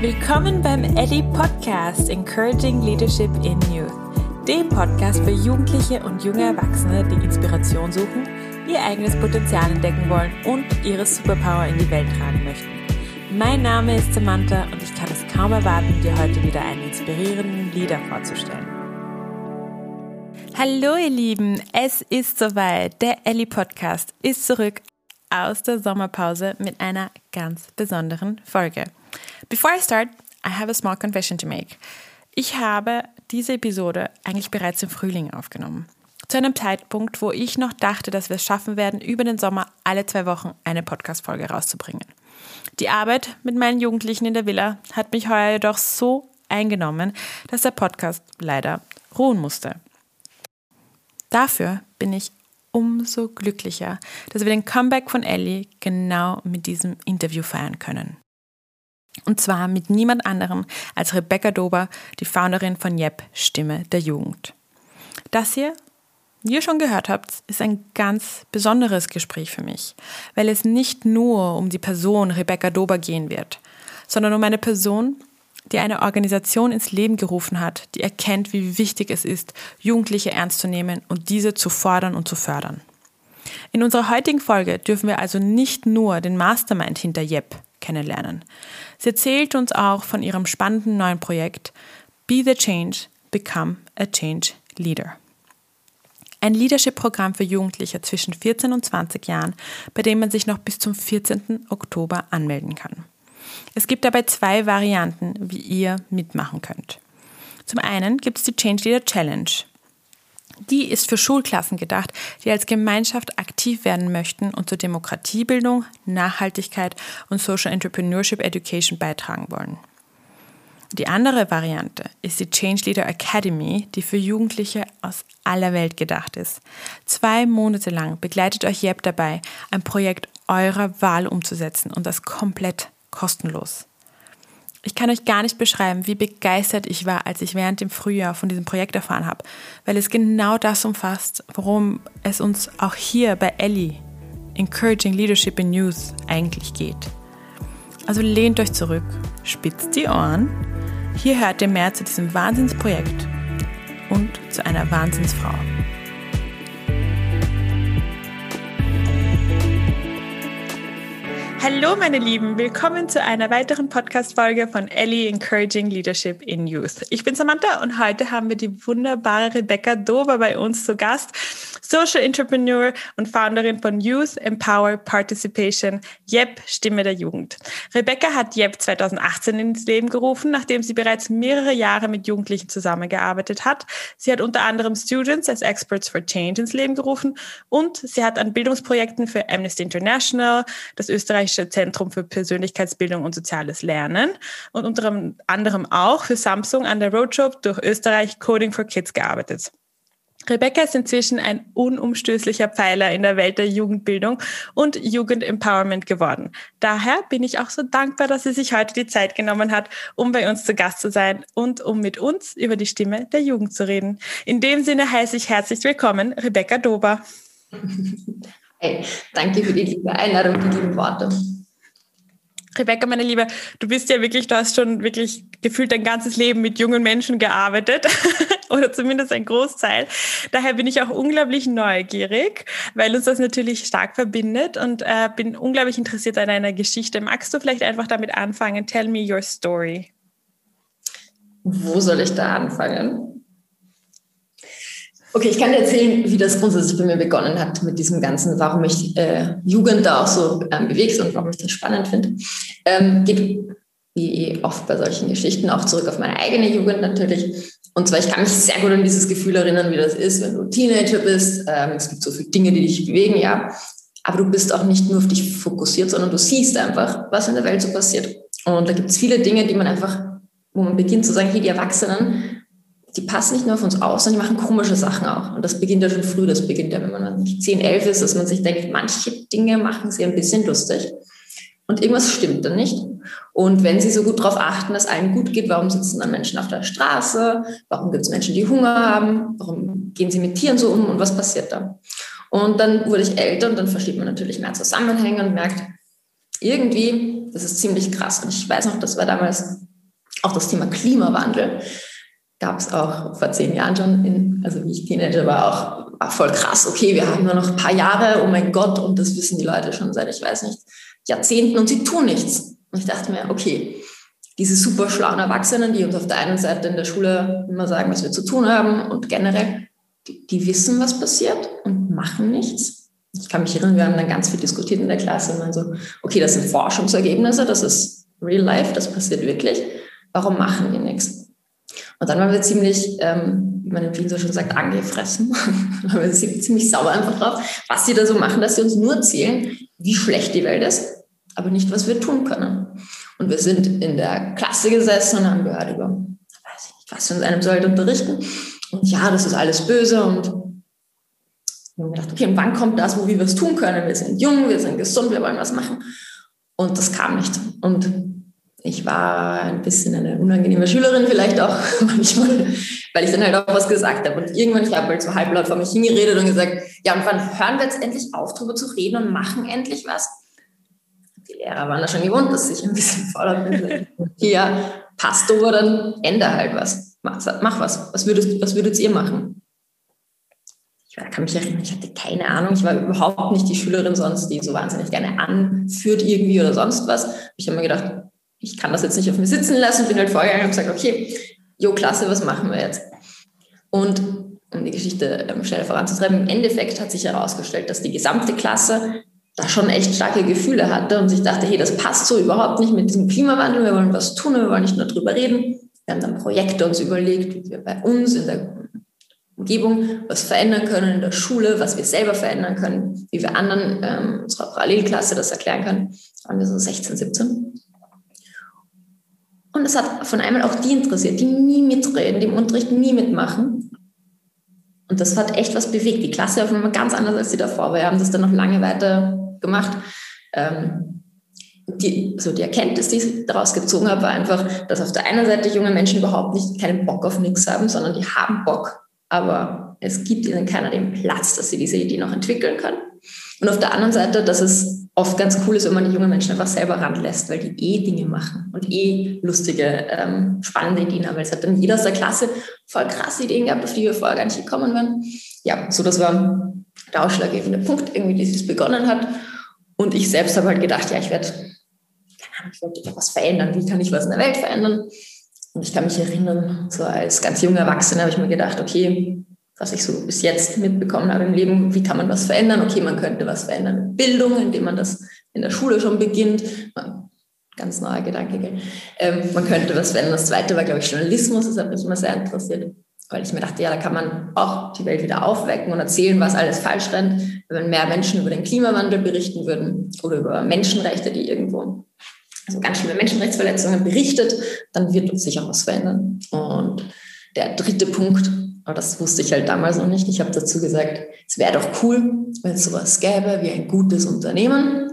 Willkommen beim Ellie Podcast Encouraging Leadership in Youth, dem Podcast für Jugendliche und junge Erwachsene, die Inspiration suchen, ihr eigenes Potenzial entdecken wollen und ihre Superpower in die Welt tragen möchten. Mein Name ist Samantha und ich kann es kaum erwarten, dir heute wieder einen inspirierenden Leader vorzustellen. Hallo ihr Lieben, es ist soweit. Der Ellie Podcast ist zurück aus der Sommerpause mit einer ganz besonderen Folge. Before I start, I have a small confession to make. Ich habe diese Episode eigentlich bereits im Frühling aufgenommen. Zu einem Zeitpunkt, wo ich noch dachte, dass wir es schaffen werden, über den Sommer alle zwei Wochen eine Podcast-Folge rauszubringen. Die Arbeit mit meinen Jugendlichen in der Villa hat mich heuer jedoch so eingenommen, dass der Podcast leider ruhen musste. Dafür bin ich umso glücklicher, dass wir den Comeback von Ellie genau mit diesem Interview feiern können. Und zwar mit niemand anderem als Rebecca Dober, die Founderin von Yep, Stimme der Jugend. Das hier, wie ihr schon gehört habt, ist ein ganz besonderes Gespräch für mich, weil es nicht nur um die Person Rebecca Dober gehen wird, sondern um eine Person, die eine Organisation ins Leben gerufen hat, die erkennt, wie wichtig es ist, Jugendliche ernst zu nehmen und diese zu fordern und zu fördern. In unserer heutigen Folge dürfen wir also nicht nur den Mastermind hinter Yep kennenlernen. Sie erzählt uns auch von ihrem spannenden neuen Projekt Be the Change, Become a Change Leader. Ein Leadership-Programm für Jugendliche zwischen 14 und 20 Jahren, bei dem man sich noch bis zum 14. Oktober anmelden kann. Es gibt dabei zwei Varianten, wie ihr mitmachen könnt. Zum einen gibt es die Change Leader Challenge. Die ist für Schulklassen gedacht, die als Gemeinschaft aktiv werden möchten und zur Demokratiebildung, Nachhaltigkeit und Social Entrepreneurship Education beitragen wollen. Die andere Variante ist die Change Leader Academy, die für Jugendliche aus aller Welt gedacht ist. Zwei Monate lang begleitet euch JEP dabei, ein Projekt eurer Wahl umzusetzen und das komplett kostenlos. Ich kann euch gar nicht beschreiben, wie begeistert ich war, als ich während dem Frühjahr von diesem Projekt erfahren habe, weil es genau das umfasst, worum es uns auch hier bei Ellie, Encouraging Leadership in News, eigentlich geht. Also lehnt euch zurück, spitzt die Ohren. Hier hört ihr mehr zu diesem Wahnsinnsprojekt und zu einer Wahnsinnsfrau. Hallo meine Lieben, willkommen zu einer weiteren Podcast-Folge von Ellie Encouraging Leadership in Youth. Ich bin Samantha und heute haben wir die wunderbare Rebecca Dover bei uns zu Gast. Social Entrepreneur und Founderin von Youth Empower Participation, YEP, Stimme der Jugend. Rebecca hat YEP 2018 ins Leben gerufen, nachdem sie bereits mehrere Jahre mit Jugendlichen zusammengearbeitet hat. Sie hat unter anderem Students as Experts for Change ins Leben gerufen und sie hat an Bildungsprojekten für Amnesty International, das österreichische Zentrum für Persönlichkeitsbildung und soziales Lernen und unter anderem auch für Samsung an der Roadshow durch Österreich Coding for Kids gearbeitet. Rebecca ist inzwischen ein unumstößlicher Pfeiler in der Welt der Jugendbildung und Jugendempowerment geworden. Daher bin ich auch so dankbar, dass sie sich heute die Zeit genommen hat, um bei uns zu Gast zu sein und um mit uns über die Stimme der Jugend zu reden. In dem Sinne heiße ich herzlich willkommen, Rebecca Dober. Hey, danke für die liebe Einladung, die lieben Worte. Rebecca, meine Liebe, du bist ja wirklich, du hast schon wirklich gefühlt dein ganzes Leben mit jungen Menschen gearbeitet oder zumindest ein Großteil. Daher bin ich auch unglaublich neugierig, weil uns das natürlich stark verbindet und äh, bin unglaublich interessiert an deiner Geschichte. Magst du vielleicht einfach damit anfangen? Tell me your story. Wo soll ich da anfangen? Okay, ich kann dir erzählen, wie das grundsätzlich bei mir begonnen hat mit diesem Ganzen, warum ich äh, Jugend da auch so ähm, bewegt und warum ich das spannend finde. Ähm, geht wie oft bei solchen Geschichten auch zurück auf meine eigene Jugend natürlich. Und zwar, ich kann mich sehr gut an dieses Gefühl erinnern, wie das ist, wenn du Teenager bist. Ähm, es gibt so viele Dinge, die dich bewegen, ja. Aber du bist auch nicht nur auf dich fokussiert, sondern du siehst einfach, was in der Welt so passiert. Und da gibt es viele Dinge, die man einfach, wo man beginnt zu sagen, hey, die Erwachsenen, die passen nicht nur auf uns aus, sondern die machen komische Sachen auch. Und das beginnt ja schon früh. Das beginnt ja, wenn man nicht 10, 11 ist, dass man sich denkt, manche Dinge machen sie ein bisschen lustig. Und irgendwas stimmt dann nicht. Und wenn sie so gut darauf achten, dass allen gut geht, warum sitzen dann Menschen auf der Straße? Warum gibt es Menschen, die Hunger haben? Warum gehen sie mit Tieren so um? Und was passiert da? Und dann wurde ich älter und dann versteht man natürlich mehr Zusammenhänge und merkt, irgendwie, das ist ziemlich krass. Und ich weiß noch, das war damals Auch das Thema Klimawandel gab es auch vor zehn Jahren schon, in, also wie ich Teenager war, auch war voll krass. Okay, wir haben nur noch ein paar Jahre, oh mein Gott, und das wissen die Leute schon seit, ich weiß nicht, Jahrzehnten und sie tun nichts. Und ich dachte mir, okay, diese super schlauen Erwachsenen, die uns auf der einen Seite in der Schule immer sagen, was wir zu tun haben und generell, die, die wissen, was passiert und machen nichts. Ich kann mich erinnern, wir haben dann ganz viel diskutiert in der Klasse und dann so, okay, das sind Forschungsergebnisse, das ist real life, das passiert wirklich. Warum machen die nichts? Und dann waren wir ziemlich, ähm, wie man in Wien so schon sagt, angefressen. wir sind ziemlich sauer einfach drauf, was sie da so machen, dass sie uns nur erzählen, wie schlecht die Welt ist, aber nicht, was wir tun können. Und wir sind in der Klasse gesessen und haben gehört über, weiß ich nicht, was wir uns einem sollte unterrichten. Und ja, das ist alles böse und wir haben gedacht, okay, und wann kommt das, wo wir was tun können? Wir sind jung, wir sind gesund, wir wollen was machen. Und das kam nicht. Und ich war ein bisschen eine unangenehme Schülerin vielleicht auch manchmal, weil ich dann halt auch was gesagt habe. Und irgendwann, ich habe halt so halblaut vor mich hingeredet und gesagt, ja, und wann hören wir jetzt endlich auf, darüber zu reden und machen endlich was? Die Lehrer waren da schon gewohnt, dass ich ein bisschen fauler bin. Hier, passt aber, dann ändere halt was. Mach, mach was. Was würdest, was würdet ihr machen? Ich kann mich erinnern, ich hatte keine Ahnung. Ich war überhaupt nicht die Schülerin sonst, die so wahnsinnig gerne anführt irgendwie oder sonst was. Ich habe mir gedacht, ich kann das jetzt nicht auf mir sitzen lassen, bin halt vorgegangen und gesagt, okay, jo, klasse, was machen wir jetzt? Und um die Geschichte ähm, schnell voranzutreiben, im Endeffekt hat sich herausgestellt, dass die gesamte Klasse da schon echt starke Gefühle hatte und sich dachte, hey, das passt so überhaupt nicht mit diesem Klimawandel, wir wollen was tun, wir wollen nicht nur drüber reden. Wir haben dann Projekte uns überlegt, wie wir bei uns in der Umgebung was verändern können, in der Schule, was wir selber verändern können, wie wir anderen ähm, unserer Parallelklasse das erklären können. Da waren wir so 16, 17. Und es hat von einmal auch die interessiert, die nie mitreden, die im Unterricht nie mitmachen. Und das hat echt was bewegt. Die Klasse war immer ganz anders als die davor. Wir haben das dann noch lange weiter gemacht. Ähm, die, so die Erkenntnis, die ich daraus gezogen habe, war einfach, dass auf der einen Seite junge Menschen überhaupt nicht keinen Bock auf nichts haben, sondern die haben Bock, aber es gibt ihnen keiner den Platz, dass sie diese Idee noch entwickeln können. Und auf der anderen Seite, dass es oft ganz cool ist, wenn man die jungen Menschen einfach selber ranlässt, weil die eh Dinge machen und eh lustige, ähm, spannende Ideen haben. Weil es hat dann jeder aus der Klasse voll krasse Ideen gehabt, auf die wir vorher gar nicht gekommen wären. Ja, so das war der ausschlaggebende Punkt, irgendwie, wie es begonnen hat. Und ich selbst habe halt gedacht, ja, ich werde, keine Ahnung, ich wollte was verändern. Wie kann ich was in der Welt verändern? Und ich kann mich erinnern, so als ganz junger Erwachsener habe ich mir gedacht, okay, was ich so bis jetzt mitbekommen habe im Leben, wie kann man was verändern? Okay, man könnte was verändern in Bildung, indem man das in der Schule schon beginnt. Ganz neuer Gedanke, gell? Ähm, man könnte was verändern. Das zweite war, glaube ich, Journalismus. Das hat mich immer sehr interessiert, weil ich mir dachte, ja, da kann man auch die Welt wieder aufwecken und erzählen, was alles falsch rennt. Wenn mehr Menschen über den Klimawandel berichten würden oder über Menschenrechte, die irgendwo, also ganz schlimme Menschenrechtsverletzungen berichtet, dann wird uns sicher was verändern. Und der dritte Punkt aber das wusste ich halt damals noch nicht. Ich habe dazu gesagt, es wäre doch cool, wenn es sowas gäbe wie ein gutes Unternehmen.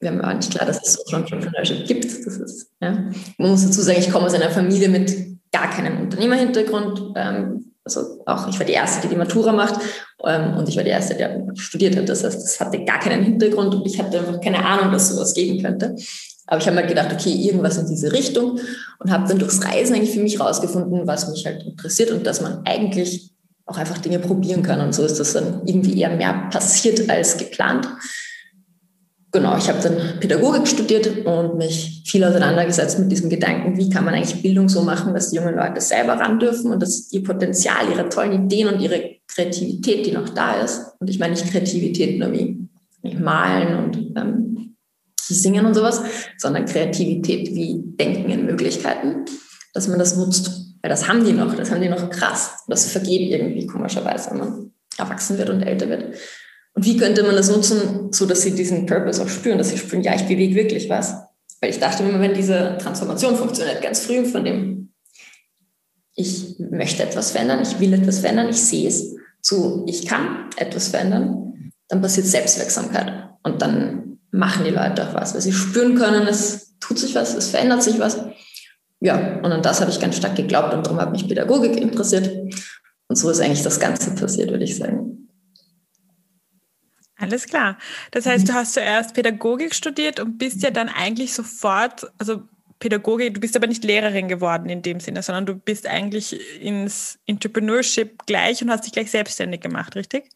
Wir haben aber nicht klar, dass es so schon Entrepreneurship gibt. Das ist, ja. Man muss dazu sagen, ich komme aus einer Familie mit gar keinem Unternehmerhintergrund. Ähm, also auch ich war die Erste, die die Matura macht ähm, und ich war die Erste, die studiert hat. Das heißt, es hatte gar keinen Hintergrund und ich hatte einfach keine Ahnung, dass sowas geben könnte. Aber ich habe mir gedacht, okay, irgendwas in diese Richtung und habe dann durchs Reisen eigentlich für mich rausgefunden, was mich halt interessiert und dass man eigentlich auch einfach Dinge probieren kann. Und so ist das dann irgendwie eher mehr passiert als geplant. Genau, ich habe dann Pädagogik studiert und mich viel auseinandergesetzt mit diesem Gedanken, wie kann man eigentlich Bildung so machen, dass die jungen Leute selber ran dürfen und dass ihr Potenzial, ihre tollen Ideen und ihre Kreativität, die noch da ist, und ich meine nicht Kreativität nur wie Malen und ähm, Singen und sowas, sondern Kreativität wie Denken in Möglichkeiten, dass man das nutzt. Weil das haben die noch, das haben die noch krass. Das vergeht irgendwie komischerweise, wenn man erwachsen wird und älter wird. Und wie könnte man das nutzen, so dass sie diesen Purpose auch spüren, dass sie spüren, ja, ich bewege wirklich was. Weil ich dachte immer, wenn diese Transformation funktioniert, ganz früh von dem, ich möchte etwas verändern, ich will etwas verändern, ich sehe es, zu, ich kann etwas verändern, dann passiert Selbstwirksamkeit. Und dann machen die Leute auch was, weil sie spüren können, es tut sich was, es verändert sich was. Ja, und an das habe ich ganz stark geglaubt und darum hat mich Pädagogik interessiert. Und so ist eigentlich das Ganze passiert, würde ich sagen. Alles klar. Das heißt, du hast zuerst Pädagogik studiert und bist ja dann eigentlich sofort, also Pädagoge, du bist aber nicht Lehrerin geworden in dem Sinne, sondern du bist eigentlich ins Entrepreneurship gleich und hast dich gleich selbstständig gemacht, richtig?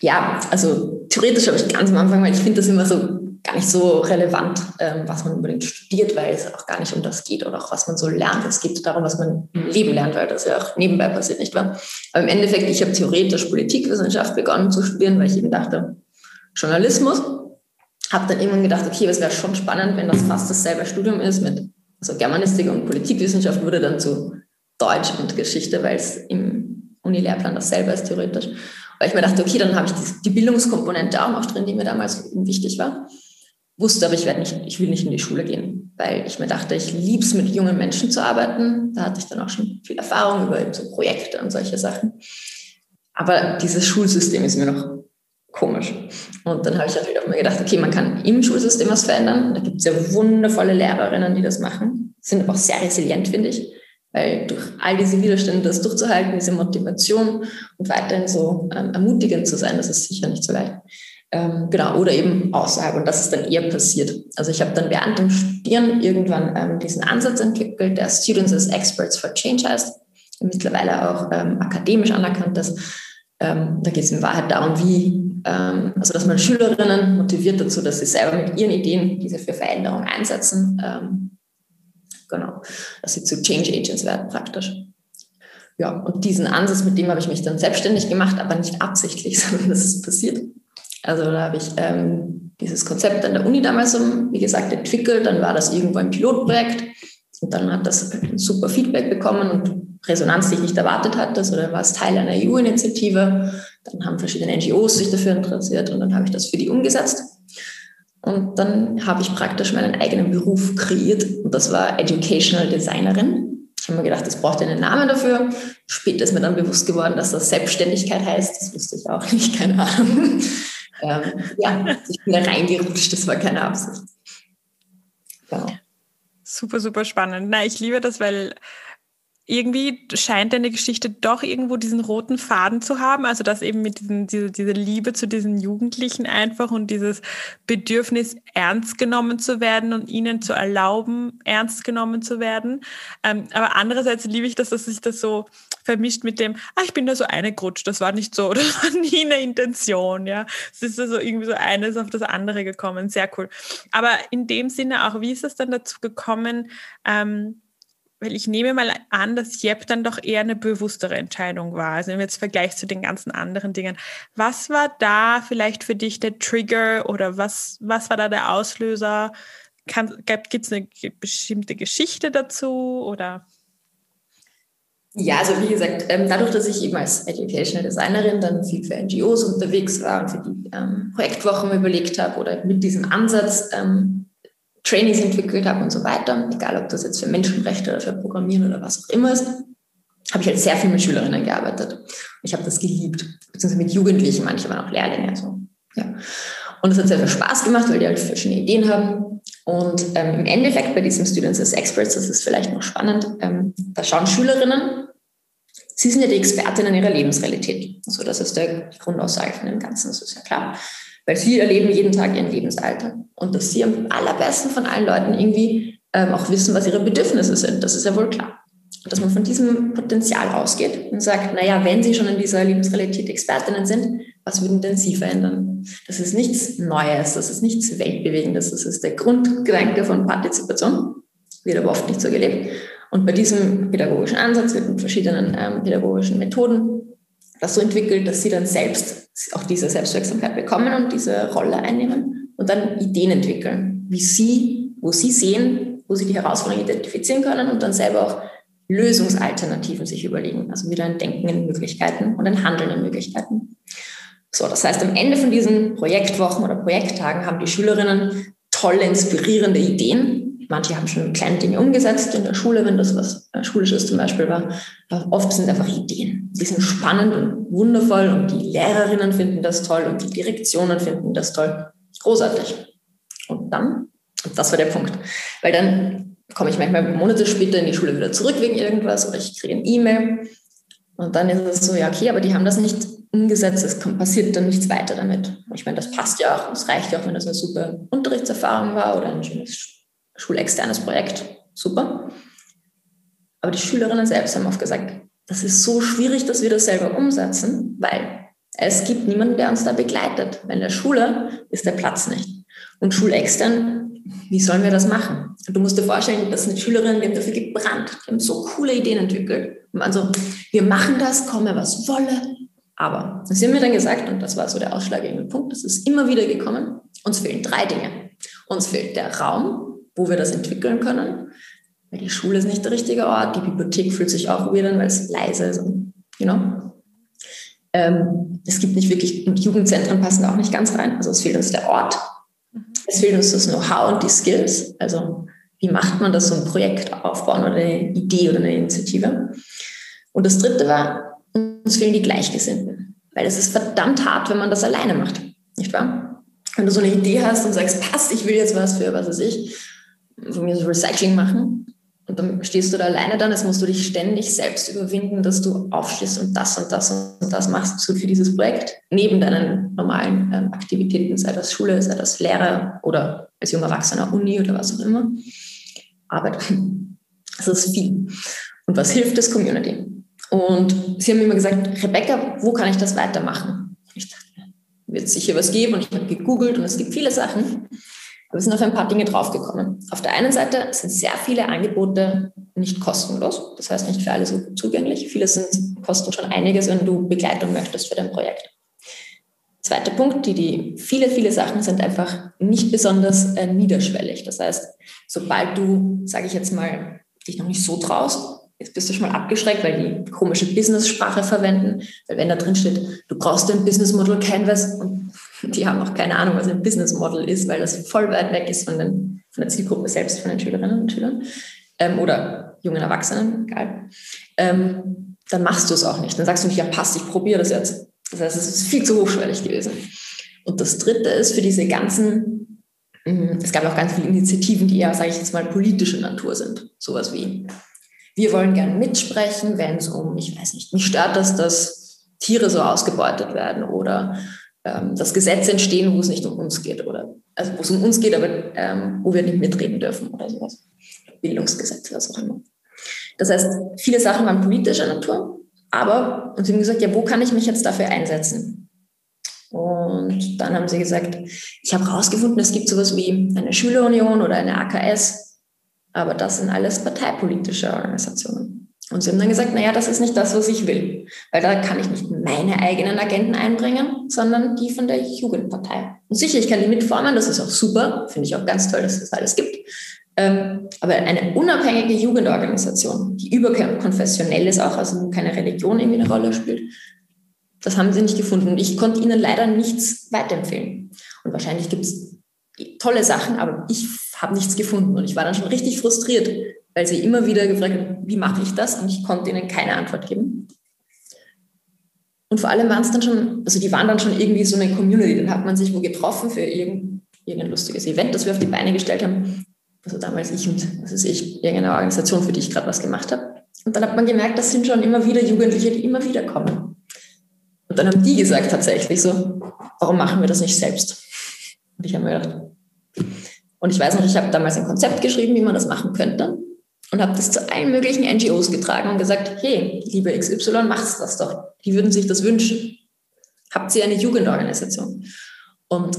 Ja, also theoretisch habe ich ganz am Anfang, weil ich finde das immer so gar nicht so relevant, ähm, was man unbedingt studiert, weil es auch gar nicht um das geht oder auch was man so lernt. Es geht darum, was man im Leben lernt, weil das ja auch nebenbei passiert, nicht wahr? Aber im Endeffekt, ich habe theoretisch Politikwissenschaft begonnen zu studieren, weil ich eben dachte, Journalismus. Habe dann irgendwann gedacht, okay, es wäre schon spannend, wenn das fast dasselbe Studium ist mit also Germanistik und Politikwissenschaft würde dann zu Deutsch und Geschichte, weil es im Unilehrplan dasselbe ist theoretisch. Weil ich mir dachte, okay, dann habe ich die, Bildungskomponente auch noch drin, die mir damals wichtig war. Wusste aber, ich, werde nicht, ich will nicht in die Schule gehen, weil ich mir dachte, ich liebe es, mit jungen Menschen zu arbeiten. Da hatte ich dann auch schon viel Erfahrung über so Projekte und solche Sachen. Aber dieses Schulsystem ist mir noch komisch. Und dann habe ich natürlich auch mir gedacht, okay, man kann im Schulsystem was verändern. Da gibt es ja wundervolle Lehrerinnen, die das machen. Sind auch sehr resilient, finde ich. Weil durch all diese Widerstände das durchzuhalten, diese Motivation und weiterhin so ähm, ermutigend zu sein, das ist sicher nicht so leicht. Ähm, genau, oder eben außerhalb. Und das ist dann eher passiert. Also ich habe dann während dem Studieren irgendwann ähm, diesen Ansatz entwickelt, der Students as Experts for Change heißt, mittlerweile auch ähm, akademisch anerkannt ist. Ähm, da geht es in Wahrheit darum, wie, ähm, also dass man Schülerinnen motiviert dazu, dass sie selber mit ihren Ideen diese für Veränderung einsetzen ähm, Genau, dass sie zu Change Agents werden praktisch. Ja, und diesen Ansatz, mit dem habe ich mich dann selbstständig gemacht, aber nicht absichtlich, sondern das ist passiert. Also da habe ich ähm, dieses Konzept an der Uni damals, wie gesagt, entwickelt. Dann war das irgendwo ein Pilotprojekt und dann hat das super Feedback bekommen und Resonanz, die ich nicht erwartet hatte. Dann war es Teil einer EU-Initiative. Dann haben verschiedene NGOs sich dafür interessiert und dann habe ich das für die umgesetzt. Und dann habe ich praktisch meinen eigenen Beruf kreiert und das war Educational Designerin. Ich habe mir gedacht, das braucht einen Namen dafür. Später ist mir dann bewusst geworden, dass das Selbstständigkeit heißt. Das wusste ich auch nicht, keine Ahnung. Ähm, ja, ich bin da reingerutscht, das war keine Absicht. Genau. Super, super spannend. Na, ich liebe das, weil irgendwie scheint deine Geschichte doch irgendwo diesen roten Faden zu haben. Also dass eben mit diesen, diese, diese Liebe zu diesen Jugendlichen einfach und dieses Bedürfnis, ernst genommen zu werden und ihnen zu erlauben, ernst genommen zu werden. Ähm, aber andererseits liebe ich, dass, dass sich das so vermischt mit dem, ah, ich bin da so eine gerutscht, das war nicht so, das war nie eine Intention, ja. Es ist also irgendwie so eines auf das andere gekommen, sehr cool. Aber in dem Sinne auch, wie ist es dann dazu gekommen, ähm, weil ich nehme mal an, dass Jep dann doch eher eine bewusstere Entscheidung war. Also jetzt vergleichen zu den ganzen anderen Dingen. Was war da vielleicht für dich der Trigger oder was, was war da der Auslöser? Gibt es eine bestimmte Geschichte dazu oder? Ja, also wie gesagt, ähm, dadurch, dass ich eben als Educational Designerin dann viel für NGOs unterwegs war und für die ähm, Projektwochen überlegt habe oder mit diesem Ansatz ähm, Trainings entwickelt habe und so weiter, egal ob das jetzt für Menschenrechte oder für Programmieren oder was auch immer ist, habe ich halt sehr viel mit Schülerinnen gearbeitet. Ich habe das geliebt, beziehungsweise mit Jugendlichen, manche waren auch Lehrlinge. Also, ja. Und es hat sehr viel Spaß gemacht, weil die halt verschiedene Ideen haben. Und ähm, im Endeffekt bei diesem Students as Experts, das ist vielleicht noch spannend, ähm, da schauen Schülerinnen, sie sind ja die Expertinnen ihrer Lebensrealität. Also das ist der Grundaussage von dem Ganzen, das ist ja klar. Weil sie erleben jeden Tag ihren Lebensalter. Und dass sie am allerbesten von allen Leuten irgendwie ähm, auch wissen, was ihre Bedürfnisse sind. Das ist ja wohl klar. Dass man von diesem Potenzial ausgeht und sagt, naja, wenn Sie schon in dieser Lebensrealität Expertinnen sind, was würden denn Sie verändern? Das ist nichts Neues, das ist nichts Weltbewegendes, das ist der Grundgedanke von Partizipation, wird aber oft nicht so gelebt. Und bei diesem pädagogischen Ansatz wird mit verschiedenen ähm, pädagogischen Methoden das so entwickelt, dass sie dann selbst auch diese Selbstwirksamkeit bekommen und diese Rolle einnehmen und dann Ideen entwickeln, wie sie, wo sie sehen, wo sie die Herausforderungen identifizieren können und dann selber auch Lösungsalternativen sich überlegen. Also wieder ein Denken in Möglichkeiten und ein Handeln in Möglichkeiten. So, das heißt, am Ende von diesen Projektwochen oder Projekttagen haben die Schülerinnen tolle, inspirierende Ideen, Manche haben schon kleine Dinge umgesetzt in der Schule, wenn das was äh, Schulisches zum Beispiel war. Aber oft sind einfach Ideen. Die sind spannend und wundervoll und die Lehrerinnen finden das toll und die Direktionen finden das toll. Großartig. Und dann, und das war der Punkt, weil dann komme ich manchmal Monate später in die Schule wieder zurück wegen irgendwas oder ich kriege ein E-Mail und dann ist es so, ja, okay, aber die haben das nicht umgesetzt, es passiert dann nichts weiter damit. Ich meine, das passt ja auch, es reicht ja auch, wenn das eine super Unterrichtserfahrung war oder ein schönes schulexternes Projekt, super. Aber die Schülerinnen selbst haben oft gesagt, das ist so schwierig, dass wir das selber umsetzen, weil es gibt niemanden, der uns da begleitet. Weil in der Schule ist der Platz nicht. Und schulextern, wie sollen wir das machen? Du musst dir vorstellen, dass eine Schülerin, die haben dafür gebrannt, die haben so coole Ideen entwickelt. Also, wir machen das, komme was wolle. Aber, das haben wir dann gesagt, und das war so der ausschlaggebende Punkt, das ist immer wieder gekommen, uns fehlen drei Dinge. Uns fehlt der Raum, wo wir das entwickeln können, weil die Schule ist nicht der richtige Ort, die Bibliothek fühlt sich auch weird an, weil es leise ist und, you know. Ähm, es gibt nicht wirklich, und Jugendzentren passen auch nicht ganz rein, also es fehlt uns der Ort, es fehlt uns das Know-how und die Skills, also wie macht man das, so ein Projekt aufbauen oder eine Idee oder eine Initiative. Und das dritte war, uns fehlen die Gleichgesinnten, weil es ist verdammt hart, wenn man das alleine macht, nicht wahr? Wenn du so eine Idee hast und sagst, passt, ich will jetzt was für, was weiß ich, so Recycling machen, und dann stehst du da alleine dann, jetzt musst du dich ständig selbst überwinden, dass du aufstehst und das und das und das machst für dieses Projekt, neben deinen normalen ähm, Aktivitäten, sei das Schule, sei das Lehrer oder als junger Erwachsener Uni oder was auch immer. Arbeit. Das ist viel. Und was hilft das Community? Und sie haben immer gesagt, Rebecca, wo kann ich das weitermachen? Ich dachte, wird sicher was geben und ich habe gegoogelt und es gibt viele Sachen. Aber wir sind auf ein paar Dinge draufgekommen. Auf der einen Seite sind sehr viele Angebote nicht kostenlos, das heißt nicht für alle so zugänglich. Viele sind, kosten schon einiges, wenn du Begleitung möchtest für dein Projekt. Zweiter Punkt, die, die viele, viele Sachen sind einfach nicht besonders äh, niederschwellig. Das heißt, sobald du, sage ich jetzt mal, dich noch nicht so traust, jetzt bist du schon mal abgeschreckt, weil die komische Business-Sprache verwenden. Weil wenn da drin steht, du brauchst ein Business Model Canvas und die haben noch keine Ahnung, was ein Business Model ist, weil das voll weit weg ist von, den, von der Zielgruppe selbst, von den Schülerinnen und Schülern ähm, oder jungen Erwachsenen, egal, ähm, dann machst du es auch nicht. Dann sagst du nicht, ja passt, ich probiere das jetzt. Das heißt, es ist viel zu hochschwellig gewesen. Und das Dritte ist für diese ganzen, mm, es gab auch ganz viele Initiativen, die eher, sage ich jetzt mal, politische Natur sind. Sowas wie, wir wollen gerne mitsprechen, wenn es um, ich weiß nicht, mich stört das, dass Tiere so ausgebeutet werden oder ähm, dass Gesetze entstehen, wo es nicht um uns geht oder also wo es um uns geht, aber ähm, wo wir nicht mitreden dürfen oder sowas. Bildungsgesetze, was auch immer. Das heißt, viele Sachen waren politischer Natur, aber und sie haben gesagt, ja, wo kann ich mich jetzt dafür einsetzen? Und dann haben sie gesagt, ich habe herausgefunden, es gibt sowas wie eine Schülerunion oder eine AKS, aber das sind alles parteipolitische Organisationen. Und sie haben dann gesagt, naja, das ist nicht das, was ich will, weil da kann ich nicht meine eigenen Agenten einbringen, sondern die von der Jugendpartei. Und sicher, ich kann die mitformen, das ist auch super, finde ich auch ganz toll, dass es das alles gibt. Ähm, aber eine unabhängige Jugendorganisation, die überkonfessionell ist auch, also keine Religion irgendwie eine Rolle spielt, das haben sie nicht gefunden. Und ich konnte ihnen leider nichts weiterempfehlen. Und wahrscheinlich gibt es tolle Sachen, aber ich habe nichts gefunden. Und ich war dann schon richtig frustriert, weil sie immer wieder gefragt haben, wie mache ich das? Und ich konnte ihnen keine Antwort geben. Und vor allem waren es dann schon, also die waren dann schon irgendwie so eine Community. Dann hat man sich wo getroffen für irgendein, irgendein lustiges Event, das wir auf die Beine gestellt haben. Also damals ich und, was ist ich, irgendeine Organisation, für die ich gerade was gemacht habe. Und dann hat man gemerkt, das sind schon immer wieder Jugendliche, die immer wieder kommen. Und dann haben die gesagt tatsächlich so, warum machen wir das nicht selbst? Und ich habe mir gedacht, und ich weiß noch, ich habe damals ein Konzept geschrieben, wie man das machen könnte und habe das zu allen möglichen NGOs getragen und gesagt, hey, liebe XY, macht's das doch. Die würden sich das wünschen. Habt ihr eine Jugendorganisation? Und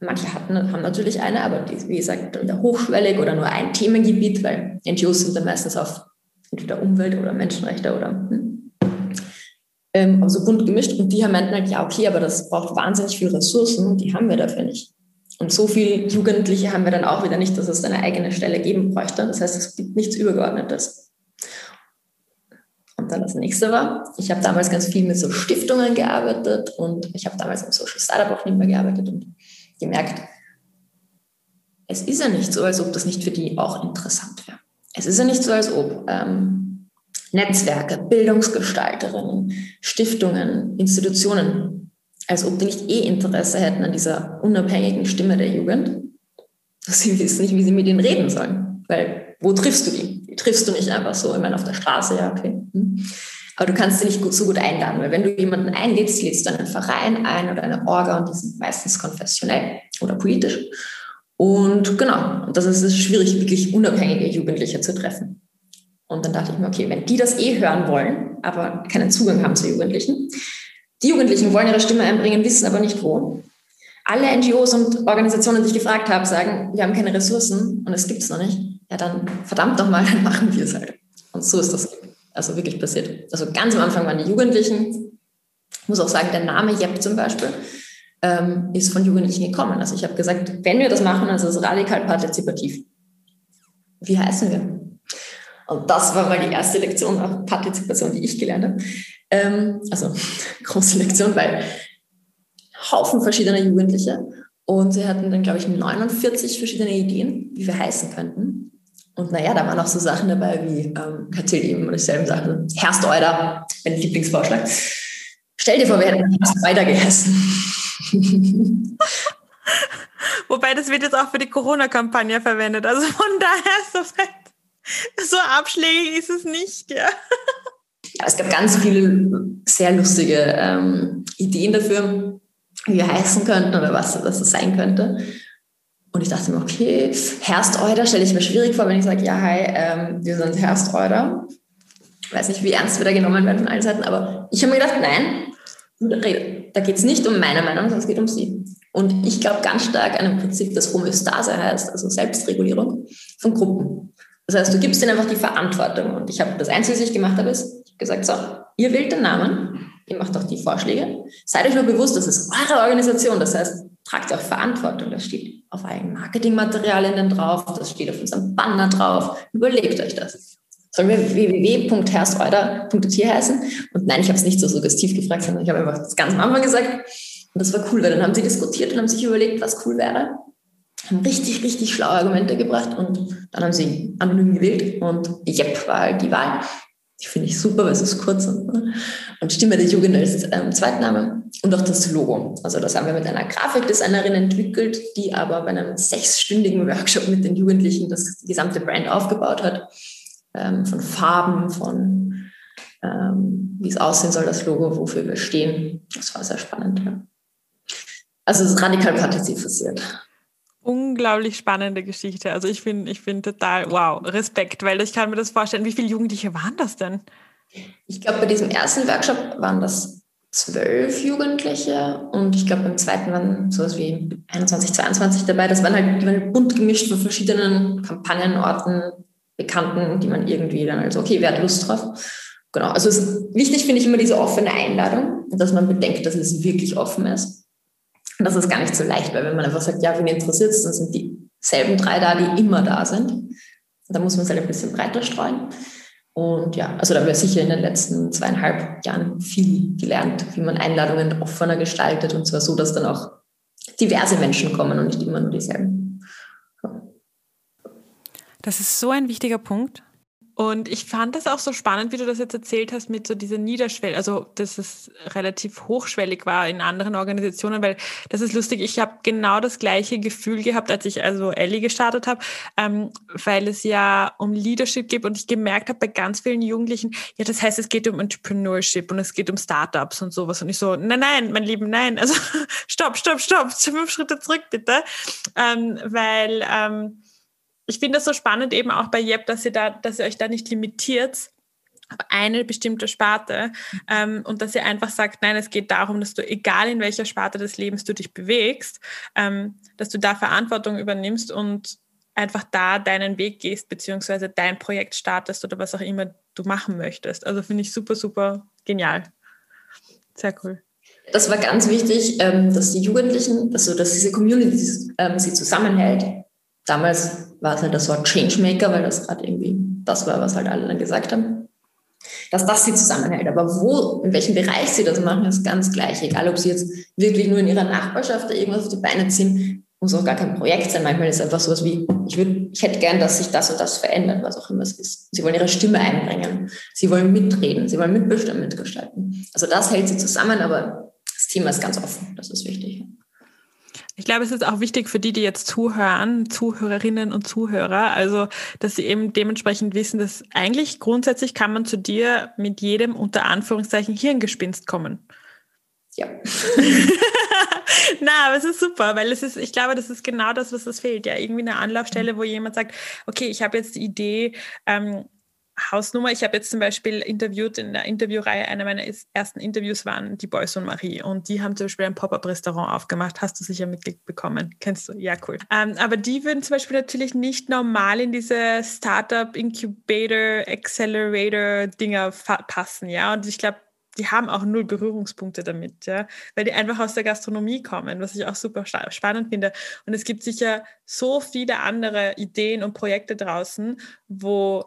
manche hatten, haben natürlich eine, aber die, wie gesagt, hochschwellig oder nur ein Themengebiet, weil NGOs sind dann meistens auf entweder Umwelt oder Menschenrechte oder hm, ähm, also bunt gemischt. Und die haben meinten halt, ja, okay, aber das braucht wahnsinnig viel Ressourcen, die haben wir dafür nicht. Und so viele Jugendliche haben wir dann auch wieder nicht, dass es eine eigene Stelle geben bräuchte. Das heißt, es gibt nichts Übergeordnetes. Und dann das nächste war, ich habe damals ganz viel mit so Stiftungen gearbeitet und ich habe damals im Social Startup auch nicht mehr gearbeitet und gemerkt, es ist ja nicht so, als ob das nicht für die auch interessant wäre. Es ist ja nicht so, als ob ähm, Netzwerke, Bildungsgestalterinnen, Stiftungen, Institutionen als ob die nicht eh Interesse hätten an dieser unabhängigen Stimme der Jugend. Sie wissen nicht, wie sie mit ihnen reden sollen. Weil, wo triffst du die? Die triffst du nicht einfach so, ich meine, auf der Straße, ja, okay. Hm. Aber du kannst sie nicht gut, so gut einladen, weil wenn du jemanden einlädst, lädst du einen Verein ein oder eine Orga und die sind meistens konfessionell oder politisch. Und genau, das ist es schwierig, wirklich unabhängige Jugendliche zu treffen. Und dann dachte ich mir, okay, wenn die das eh hören wollen, aber keinen Zugang haben zu Jugendlichen, die Jugendlichen wollen ihre Stimme einbringen, wissen aber nicht wo. Alle NGOs und Organisationen, die ich gefragt habe, sagen, wir haben keine Ressourcen und es gibt es noch nicht. Ja, dann verdammt doch mal, dann machen wir es halt. Und so ist das also wirklich passiert. Also ganz am Anfang waren die Jugendlichen. Ich muss auch sagen, der Name Jep zum Beispiel ähm, ist von Jugendlichen gekommen. Also ich habe gesagt, wenn wir das machen, dann ist es radikal partizipativ. Wie heißen wir? Und das war mal die erste Lektion auf Partizipation, die ich gelernt habe. Ähm, also große Lektion, weil Haufen verschiedener Jugendliche. Und sie hatten dann, glaube ich, 49 verschiedene Ideen, wie wir heißen könnten. Und naja, da waren auch so Sachen dabei wie, ähm, erzählt eben dieselben Sachen. Herst Euder, mein Lieblingsvorschlag. Stell dir vor, wir hätten Herst Euder gegessen. Wobei, das wird jetzt auch für die Corona-Kampagne verwendet. Also von daher ist das halt, so abschlägig ist es nicht, ja. es gab ganz viele sehr lustige ähm, Ideen dafür, wie wir heißen könnten oder was, was das sein könnte. Und ich dachte mir, okay, Herstorder stelle ich mir schwierig vor, wenn ich sage, ja, hi, ähm, wir sind Herstorder. Ich weiß nicht, wie ernst wir da genommen werden von allen Seiten, aber ich habe mir gedacht, nein, da geht es nicht um meine Meinung, sondern es geht um sie. Und ich glaube ganz stark an dem Prinzip, das Homöostase heißt, also Selbstregulierung von Gruppen. Das heißt, du gibst ihnen einfach die Verantwortung. Und ich habe das Einzige, was ich gemacht habe, ist, ich gesagt, so, ihr wählt den Namen, ihr macht auch die Vorschläge. Seid euch nur bewusst, das ist eure Organisation. Das heißt, tragt auch Verantwortung. Das steht auf allen Marketingmaterialien drauf, das steht auf unserem Banner drauf. Überlegt euch das. Sollen wir www.herstreuter.at heißen? Und nein, ich habe es nicht so suggestiv gefragt, sondern ich habe einfach das ganz am Anfang gesagt. Und das war cool, weil dann haben sie diskutiert und haben sich überlegt, was cool wäre. Haben richtig, richtig schlaue Argumente gebracht und dann haben sie anonym gewählt und Jep war halt die Wahl. Die finde ich super, weil es ist kurz und, ne? und Stimme der Jugend als ähm, Zweitname und auch das Logo. Also das haben wir mit einer Grafikdesignerin entwickelt, die aber bei einem sechsstündigen Workshop mit den Jugendlichen das gesamte Brand aufgebaut hat. Ähm, von Farben, von ähm, wie es aussehen soll, das Logo, wofür wir stehen. Das war sehr spannend. Ja. Also es ist radikal partizipiert unglaublich spannende Geschichte. Also ich finde ich finde total, wow, Respekt, weil ich kann mir das vorstellen. Wie viele Jugendliche waren das denn? Ich glaube, bei diesem ersten Workshop waren das zwölf Jugendliche und ich glaube, beim zweiten waren sowas wie 21, 22 dabei. Das waren halt, die waren bunt gemischt von verschiedenen Kampagnenorten, Bekannten, die man irgendwie dann also, okay, wer hat Lust drauf? Genau, also wichtig finde ich immer diese offene Einladung, dass man bedenkt, dass es wirklich offen ist. Das ist gar nicht so leicht, weil wenn man einfach sagt, ja, wen interessiert es, dann sind dieselben drei da, die immer da sind. Da muss man es halt ein bisschen breiter streuen. Und ja, also da wir sicher in den letzten zweieinhalb Jahren viel gelernt, wie man Einladungen offener gestaltet und zwar so, dass dann auch diverse Menschen kommen und nicht immer nur dieselben. Das ist so ein wichtiger Punkt. Und ich fand das auch so spannend, wie du das jetzt erzählt hast mit so dieser Niederschwelle, also dass es relativ hochschwellig war in anderen Organisationen, weil das ist lustig. Ich habe genau das gleiche Gefühl gehabt, als ich also Ellie gestartet habe, ähm, weil es ja um Leadership geht und ich gemerkt habe bei ganz vielen Jugendlichen, ja, das heißt, es geht um Entrepreneurship und es geht um Startups und sowas. Und ich so, nein, nein, mein Lieben, nein, also stopp, stopp, stopp, fünf Schritte zurück bitte, ähm, weil ähm, ich finde das so spannend eben auch bei Jeb, dass ihr da, dass ihr euch da nicht limitiert auf eine bestimmte Sparte ähm, und dass ihr einfach sagt, nein, es geht darum, dass du, egal in welcher Sparte des Lebens du dich bewegst, ähm, dass du da Verantwortung übernimmst und einfach da deinen Weg gehst, beziehungsweise dein Projekt startest oder was auch immer du machen möchtest. Also finde ich super, super genial. Sehr cool. Das war ganz wichtig, ähm, dass die Jugendlichen, also dass diese Community ähm, sie zusammenhält damals war es halt das Wort Changemaker, weil das gerade irgendwie das war, was halt alle dann gesagt haben, dass das sie zusammenhält. Aber wo, in welchem Bereich sie das machen, ist ganz gleich. Egal, ob sie jetzt wirklich nur in ihrer Nachbarschaft irgendwas auf die Beine ziehen, muss auch gar kein Projekt sein. Manchmal ist es einfach sowas wie, ich, würd, ich hätte gern, dass sich das und das verändert, was auch immer es ist. Sie wollen ihre Stimme einbringen. Sie wollen mitreden. Sie wollen mitbestimmen, mitgestalten. Also das hält sie zusammen, aber das Thema ist ganz offen. Das ist wichtig. Ich glaube, es ist auch wichtig für die, die jetzt zuhören, Zuhörerinnen und Zuhörer, also, dass sie eben dementsprechend wissen, dass eigentlich grundsätzlich kann man zu dir mit jedem unter Anführungszeichen Hirngespinst kommen. ja. Na, aber es ist super, weil es ist, ich glaube, das ist genau das, was es fehlt. Ja, irgendwie eine Anlaufstelle, wo jemand sagt, okay, ich habe jetzt die Idee, ähm, Hausnummer. Ich habe jetzt zum Beispiel interviewt in der Interviewreihe, einer meiner ersten Interviews waren die Boys und Marie und die haben zum Beispiel ein Pop-Up-Restaurant aufgemacht. Hast du sicher mitbekommen? Kennst du? Ja, cool. Ähm, aber die würden zum Beispiel natürlich nicht normal in diese Startup, Incubator, Accelerator-Dinger passen, ja. Und ich glaube, die haben auch null Berührungspunkte damit, ja, weil die einfach aus der Gastronomie kommen, was ich auch super spannend finde. Und es gibt sicher so viele andere Ideen und Projekte draußen, wo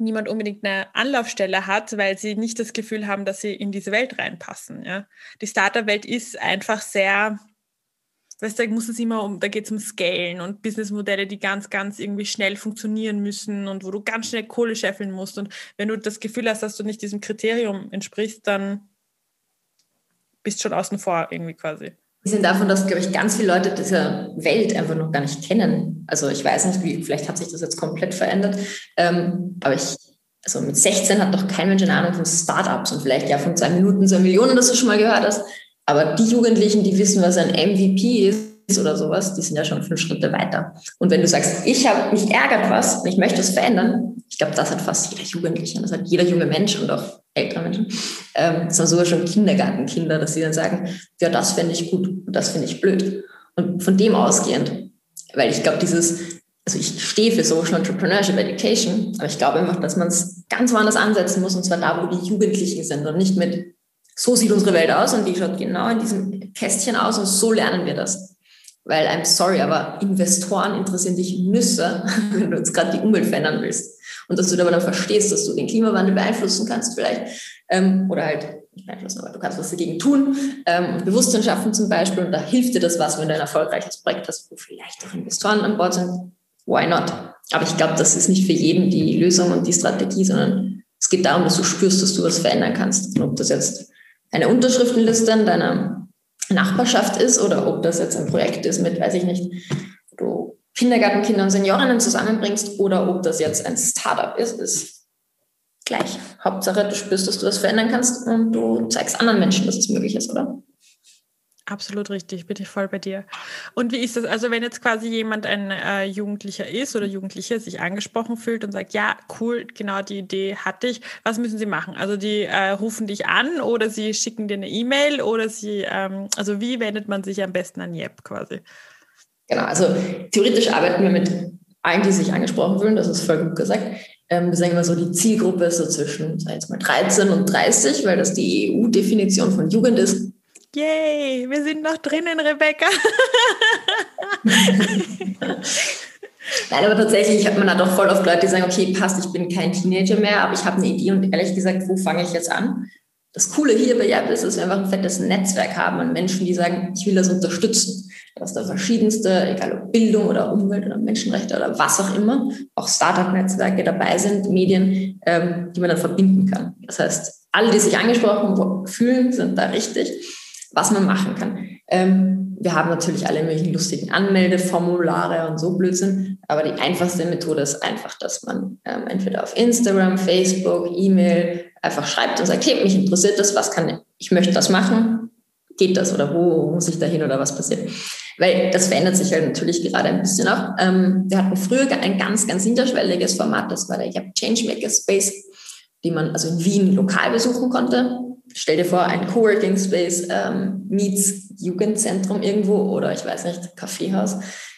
niemand unbedingt eine Anlaufstelle hat, weil sie nicht das Gefühl haben, dass sie in diese Welt reinpassen. Ja. Die Startup-Welt ist einfach sehr weißt du, da muss es immer um, da geht es um Scalen und Businessmodelle, die ganz, ganz irgendwie schnell funktionieren müssen und wo du ganz schnell Kohle scheffeln musst. Und wenn du das Gefühl hast, dass du nicht diesem Kriterium entsprichst, dann bist du schon außen vor irgendwie quasi. Sind davon, dass, glaube ich, ganz viele Leute diese Welt einfach noch gar nicht kennen. Also ich weiß nicht, wie, vielleicht hat sich das jetzt komplett verändert, ähm, aber ich, also mit 16 hat doch kein Mensch eine Ahnung von Startups und vielleicht ja von zwei Minuten, zwei Millionen, das du schon mal gehört hast. Aber die Jugendlichen, die wissen, was ein MVP ist oder sowas, die sind ja schon fünf Schritte weiter. Und wenn du sagst, ich habe mich ärgert was ich möchte es verändern, ich glaube, das hat fast jeder Jugendliche, das hat jeder junge Mensch und auch ältere Menschen. Ähm, das sind sogar schon Kindergartenkinder, dass sie dann sagen, ja, das fände ich gut und das finde ich blöd. Und von dem ausgehend, weil ich glaube, dieses, also ich stehe für Social Entrepreneurship Education, aber ich glaube einfach, dass man es ganz woanders ansetzen muss, und zwar da, wo die Jugendlichen sind und nicht mit so sieht unsere Welt aus und die schaut genau in diesem Kästchen aus und so lernen wir das. Weil, I'm sorry, aber Investoren interessieren dich Nüsse, wenn du jetzt gerade die Umwelt verändern willst. Und dass du aber dann verstehst, dass du den Klimawandel beeinflussen kannst vielleicht ähm, oder halt nicht beeinflussen, aber du kannst was dagegen tun ähm, Bewusstsein schaffen zum Beispiel und da hilft dir das was, wenn du ein erfolgreiches Projekt hast, wo vielleicht auch Investoren an Bord sind. Why not? Aber ich glaube, das ist nicht für jeden die Lösung und die Strategie, sondern es geht darum, dass du spürst, dass du was verändern kannst. Und ob das jetzt eine Unterschriftenliste in deiner Nachbarschaft ist oder ob das jetzt ein Projekt ist mit, weiß ich nicht, du Kindergartenkinder und Seniorinnen zusammenbringst oder ob das jetzt ein Startup ist, ist gleich. Hauptsache, du spürst, dass du was verändern kannst und du zeigst anderen Menschen, dass es möglich ist, oder? Absolut richtig, bin ich voll bei dir. Und wie ist das? Also wenn jetzt quasi jemand ein äh, Jugendlicher ist oder Jugendliche sich angesprochen fühlt und sagt, ja, cool, genau die Idee hatte ich, was müssen sie machen? Also die äh, rufen dich an oder sie schicken dir eine E-Mail oder sie, ähm, also wie wendet man sich am besten an JEP quasi? Genau, also theoretisch arbeiten wir mit allen, die sich angesprochen fühlen, das ist voll gut gesagt. Ähm, wir sagen immer so, die Zielgruppe ist so zwischen, sag jetzt mal, 13 und 30, weil das die EU-Definition von Jugend ist. Yay, wir sind noch drinnen, Rebecca. Nein, aber tatsächlich hat man da doch voll oft Leute, die sagen, okay, passt, ich bin kein Teenager mehr, aber ich habe eine Idee und ehrlich gesagt, wo fange ich jetzt an? Das Coole hier bei Yap ist, dass wir einfach ein fettes Netzwerk haben an Menschen, die sagen, ich will das unterstützen. Dass da verschiedenste, egal ob Bildung oder Umwelt oder Menschenrechte oder was auch immer, auch Startup-Netzwerke dabei sind, Medien, ähm, die man dann verbinden kann. Das heißt, alle, die sich angesprochen fühlen, sind da richtig was man machen kann. Ähm, wir haben natürlich alle möglichen lustigen Anmeldeformulare und so Blödsinn, aber die einfachste Methode ist einfach, dass man ähm, entweder auf Instagram, Facebook, E-Mail einfach schreibt und sagt, hey, mich interessiert das, was kann ich, ich möchte das machen, geht das oder wo muss ich da hin oder was passiert? Weil das verändert sich halt natürlich gerade ein bisschen auch. Ähm, wir hatten früher ein ganz, ganz niederschwelliges Format, das war der Changemaker Space, die man also in Wien lokal besuchen konnte stell dir vor, ein Coworking Space ähm, meets Jugendzentrum irgendwo oder ich weiß nicht, Kaffeehaus.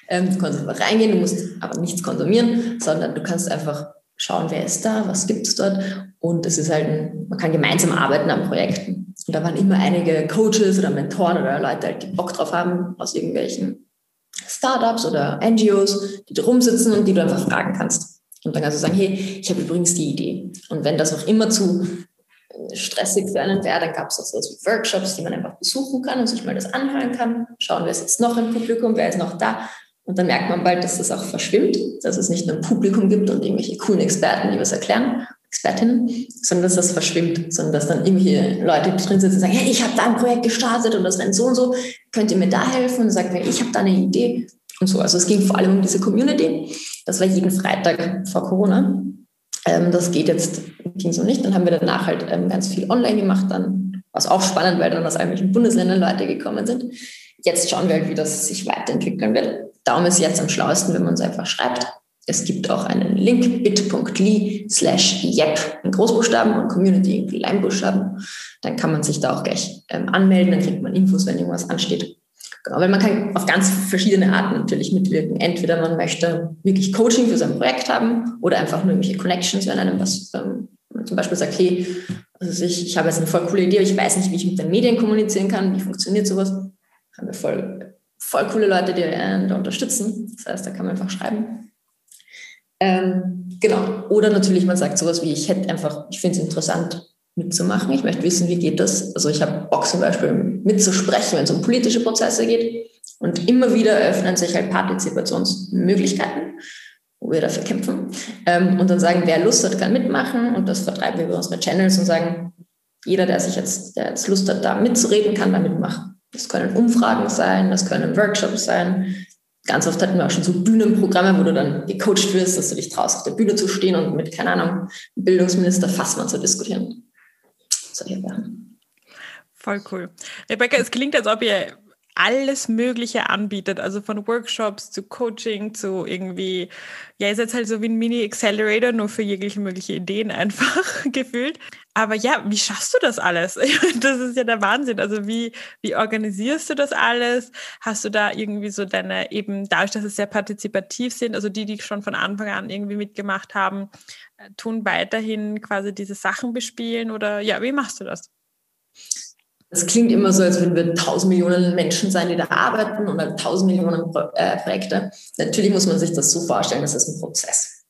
Ähm, du kannst einfach reingehen, du musst aber nichts konsumieren, sondern du kannst einfach schauen, wer ist da, was gibt es dort. Und es ist halt, ein, man kann gemeinsam arbeiten an Projekten. Und da waren immer einige Coaches oder Mentoren oder Leute, die Bock drauf haben, aus irgendwelchen Startups oder NGOs, die da rumsitzen und die du einfach fragen kannst. Und dann kannst du sagen, hey, ich habe übrigens die Idee. Und wenn das auch immer zu stressig für einen wäre, dann gab es auch so Workshops, die man einfach besuchen kann und sich mal das anhören kann. Schauen, wer ist jetzt noch im Publikum, wer ist noch da. Und dann merkt man bald, dass das auch verschwimmt, dass es nicht nur ein Publikum gibt und irgendwelche coolen Experten, die was erklären, Expertinnen, sondern dass das verschwimmt, sondern dass dann irgendwelche Leute drin sitzen und sagen, hey, ich habe da ein Projekt gestartet und das rennt so und so, könnt ihr mir da helfen? Und sagt, ich habe da eine Idee und so. Also es ging vor allem um diese Community. Das war jeden Freitag vor Corona. Ähm, das geht jetzt, ging so nicht. Dann haben wir danach halt ähm, ganz viel online gemacht, dann was auch spannend, weil dann aus irgendwelchen Bundesländern Leute gekommen sind. Jetzt schauen wir halt, wie das sich weiterentwickeln wird. Darum ist jetzt am schlauesten, wenn man es einfach schreibt. Es gibt auch einen Link bit.ly slash yep in Großbuchstaben und Community in Kleinbuchstaben. Dann kann man sich da auch gleich ähm, anmelden, dann kriegt man Infos, wenn irgendwas ansteht. Genau, weil man kann auf ganz verschiedene Arten natürlich mitwirken. Entweder man möchte wirklich Coaching für sein Projekt haben oder einfach nur irgendwelche Connections, wenn einem was, ähm, man zum Beispiel sagt, hey, also ich, ich habe jetzt eine voll coole Idee, ich weiß nicht, wie ich mit den Medien kommunizieren kann, wie funktioniert sowas. Haben wir voll, voll coole Leute, die einen da unterstützen. Das heißt, da kann man einfach schreiben. Ähm, genau. Oder natürlich, man sagt sowas wie, ich hätte einfach, ich finde es interessant mitzumachen. Ich möchte wissen, wie geht das. Also ich habe Bock zum Beispiel mitzusprechen, wenn es um politische Prozesse geht. Und immer wieder öffnen sich halt Partizipationsmöglichkeiten, wo wir dafür kämpfen. Ähm, und dann sagen, wer Lust hat, kann mitmachen. Und das vertreiben wir über unsere Channels und sagen, jeder, der sich jetzt, der jetzt Lust hat, da mitzureden, kann da mitmachen. Das können Umfragen sein, das können Workshops sein. Ganz oft hatten wir auch schon so Bühnenprogramme, wo du dann gecoacht wirst, dass du dich traust, auf der Bühne zu stehen und mit, keine Ahnung, Bildungsminister Fassmann zu diskutieren. Solche Sachen. Voll cool. Rebecca, es klingt, als ob ihr alles Mögliche anbietet, also von Workshops zu Coaching zu irgendwie, ja, ihr seid halt so wie ein Mini-Accelerator, nur für jegliche mögliche Ideen einfach gefühlt. Aber ja, wie schaffst du das alles? Das ist ja der Wahnsinn. Also wie, wie organisierst du das alles? Hast du da irgendwie so deine, eben dadurch, dass es sehr partizipativ sind, also die, die schon von Anfang an irgendwie mitgemacht haben, tun weiterhin quasi diese Sachen bespielen oder ja, wie machst du das? Das klingt immer so, als würden wir tausend Millionen Menschen sein, die da arbeiten und tausend Millionen äh, Projekte. Natürlich muss man sich das so vorstellen, das ist ein Prozess.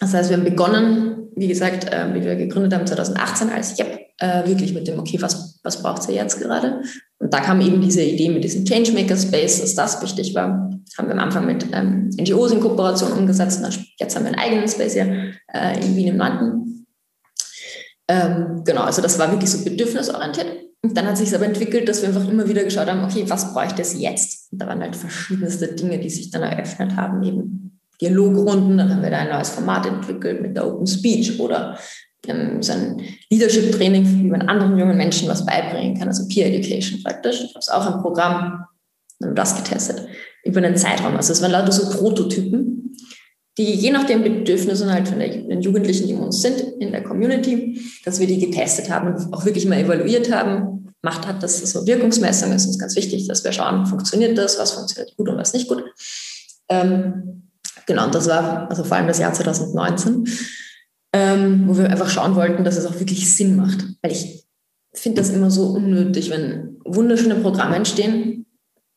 Das heißt, wir haben begonnen, wie gesagt, äh, wie wir gegründet haben 2018 als YEP, äh, wirklich mit dem, okay, was, was braucht ihr jetzt gerade? Und da kam eben diese Idee mit diesem Changemaker Space, dass das wichtig war. Haben wir am Anfang mit ähm, NGOs in Kooperation umgesetzt. Jetzt haben wir einen eigenen Space hier äh, in Wien im Landen. Ähm, genau, also das war wirklich so bedürfnisorientiert. Und dann hat sich aber entwickelt, dass wir einfach immer wieder geschaut haben, okay, was bräuchte es jetzt? Und da waren halt verschiedenste Dinge, die sich dann eröffnet haben, eben Dialogrunden, dann haben wir da ein neues Format entwickelt mit der Open Speech oder ähm, so ein Leadership-Training, wie man anderen jungen Menschen was beibringen kann, also Peer Education praktisch. Ich habe es auch im Programm, haben das getestet, über einen Zeitraum. Also es waren lauter so Prototypen, die je nach den Bedürfnissen halt von den Jugendlichen, die uns sind in der Community, dass wir die getestet haben und auch wirklich mal evaluiert haben. Macht hat das so Wirkungsmessung ist uns ganz wichtig, dass wir schauen, funktioniert das, was funktioniert gut und was nicht gut. Ähm, genau, und das war also vor allem das Jahr 2019, ähm, wo wir einfach schauen wollten, dass es auch wirklich Sinn macht. Weil ich finde das immer so unnötig, wenn wunderschöne Programme entstehen,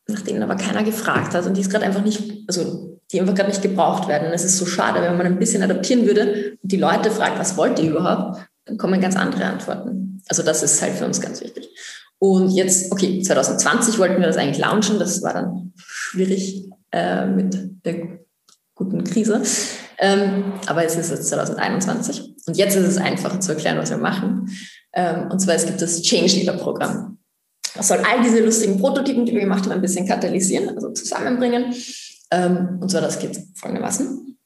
nach denen aber keiner gefragt hat und die es gerade einfach nicht, also die einfach gerade nicht gebraucht werden. Und es ist so schade, wenn man ein bisschen adaptieren würde und die Leute fragt, was wollt ihr überhaupt, dann kommen ganz andere Antworten. Also das ist halt für uns ganz wichtig. Und jetzt, okay, 2020 wollten wir das eigentlich launchen, das war dann schwierig äh, mit der guten Krise. Ähm, aber es ist jetzt 2021 und jetzt ist es einfacher zu erklären, was wir machen. Ähm, und zwar es gibt das Change Leader Programm. Das soll all diese lustigen Prototypen, die wir gemacht haben, ein bisschen katalysieren, also zusammenbringen ähm, und zwar, das geht folgendermaßen.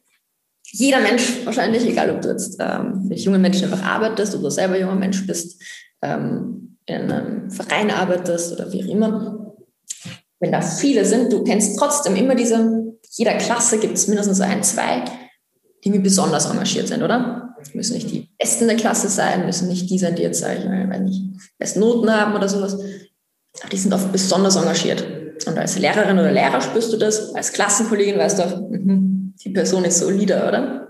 Jeder Mensch wahrscheinlich, egal ob du jetzt ähm, mit jungen Menschen einfach arbeitest oder selber junger Mensch bist, ähm, in einem Verein arbeitest oder wie auch immer, wenn da viele sind, du kennst trotzdem immer diese, jeder Klasse gibt es mindestens ein, zwei, irgendwie besonders engagiert sind, oder? Müssen nicht die Besten der Klasse sein, müssen nicht die sein, die jetzt, sage ich mal, wenn nicht besten Noten haben oder sowas. Aber die sind oft besonders engagiert. Und als Lehrerin oder Lehrer spürst du das, als Klassenkollegin weißt du auch, mhm, die Person ist solider, oder?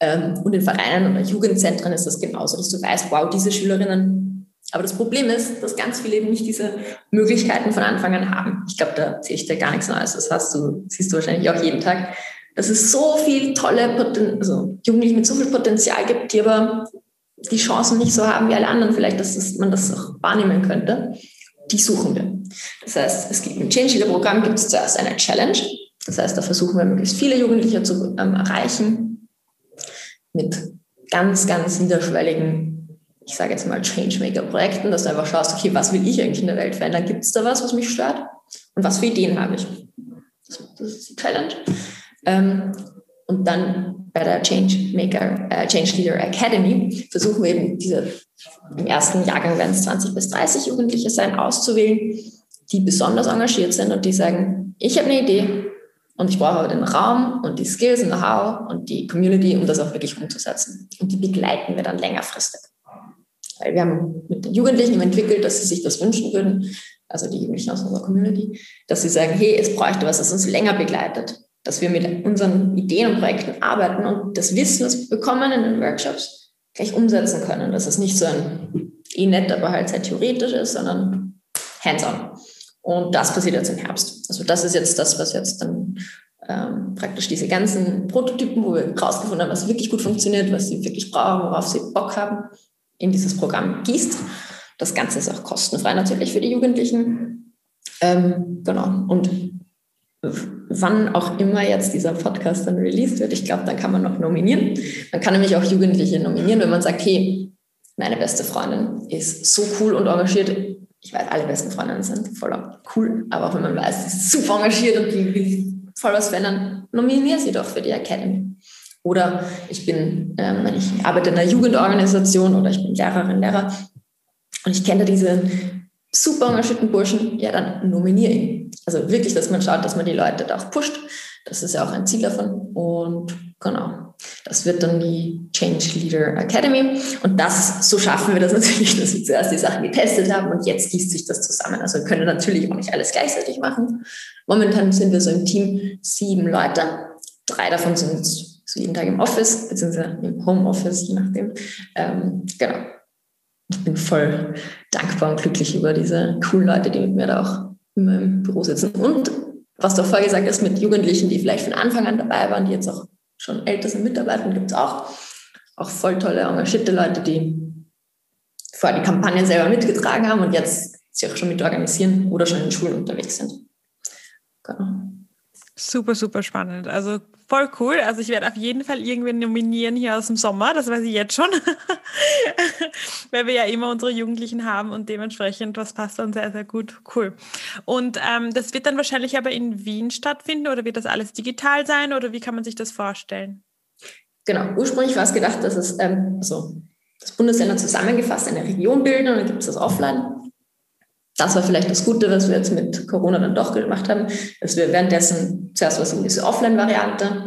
Ähm, und in Vereinen oder Jugendzentren ist das genauso, dass du weißt, wow, diese Schülerinnen. Aber das Problem ist, dass ganz viele eben nicht diese Möglichkeiten von Anfang an haben. Ich glaube, da erzähle ich dir gar nichts Neues. Das hast du, siehst du wahrscheinlich auch jeden Tag. Dass es so viel tolle, Poten also Jugendliche mit so viel Potenzial gibt, die aber die Chancen nicht so haben wie alle anderen, vielleicht, dass man das auch wahrnehmen könnte die suchen wir. Das heißt, es gibt im Change Leader Programm gibt es zuerst eine Challenge. Das heißt, da versuchen wir möglichst viele Jugendliche zu ähm, erreichen mit ganz, ganz niederschwelligen, ich sage jetzt mal Changemaker-Projekten, dass du einfach schaust, okay, was will ich eigentlich in der Welt verändern? Gibt es da was, was mich stört? Und was für Ideen habe ich? Das, das ist die Challenge. Ähm, Und dann bei der Change Maker, äh, Change Leader Academy versuchen wir eben diese, im ersten Jahrgang werden es 20 bis 30 Jugendliche sein, auszuwählen, die besonders engagiert sind und die sagen, ich habe eine Idee und ich brauche aber den Raum und die Skills und Know-how und die Community, um das auch wirklich umzusetzen. Und die begleiten wir dann längerfristig. Weil wir haben mit den Jugendlichen entwickelt, dass sie sich das wünschen würden, also die Jugendlichen aus unserer Community, dass sie sagen, hey, es bräuchte was, das uns länger begleitet, dass wir mit unseren Ideen und Projekten arbeiten und das Wissen, das wir bekommen in den Workshops, gleich umsetzen können. Dass es nicht so ein eh nett, aber halt sehr theoretisch ist, sondern hands-on. Und das passiert jetzt im Herbst. Also das ist jetzt das, was jetzt dann ähm, praktisch diese ganzen Prototypen, wo wir rausgefunden haben, was wirklich gut funktioniert, was sie wirklich brauchen, worauf sie Bock haben, in dieses Programm gießt. Das Ganze ist auch kostenfrei natürlich für die Jugendlichen. Ähm, genau. Und wann auch immer jetzt dieser Podcast dann released wird, ich glaube, dann kann man noch nominieren. Man kann nämlich auch Jugendliche nominieren, wenn man sagt, hey, meine beste Freundin ist so cool und engagiert. Ich weiß, alle besten Freundinnen sind voller cool, aber auch wenn man weiß, sie ist super engagiert und die will voll was verändern, nominiere sie doch für die Academy. Oder ich bin, ähm, ich arbeite in einer Jugendorganisation oder ich bin Lehrerin, Lehrer und ich kenne diese super engagierten Burschen, ja, dann nominiere ihn. Also wirklich, dass man schaut, dass man die Leute da auch pusht. Das ist ja auch ein Ziel davon. Und genau, das wird dann die Change Leader Academy. Und das, so schaffen wir das natürlich, dass wir zuerst die Sachen getestet haben und jetzt gießt sich das zusammen. Also wir können natürlich auch nicht alles gleichzeitig machen. Momentan sind wir so im Team sieben Leute. Drei davon sind so jeden Tag im Office, beziehungsweise im Homeoffice, je nachdem. Ähm, genau. Ich bin voll dankbar und glücklich über diese coolen Leute, die mit mir da auch immer im Büro sitzen. Und was du auch vorher gesagt hast, mit Jugendlichen, die vielleicht von Anfang an dabei waren, die jetzt auch schon älter sind, mitarbeiten, gibt es auch. Auch voll tolle, engagierte Leute, die vorher die Kampagnen selber mitgetragen haben und jetzt sich auch schon mit organisieren oder schon in Schulen unterwegs sind. Genau. Super, super spannend. Also voll cool. Also ich werde auf jeden Fall irgendwen nominieren hier aus dem Sommer, das weiß ich jetzt schon. Weil wir ja immer unsere Jugendlichen haben und dementsprechend, was passt dann sehr, sehr gut. Cool. Und ähm, das wird dann wahrscheinlich aber in Wien stattfinden oder wird das alles digital sein oder wie kann man sich das vorstellen? Genau, ursprünglich war es gedacht, dass es ähm, also das Bundesländer zusammengefasst eine Region bilden und dann gibt es das offline das war vielleicht das Gute, was wir jetzt mit Corona dann doch gemacht haben, dass wir währenddessen zuerst was in diese Offline-Variante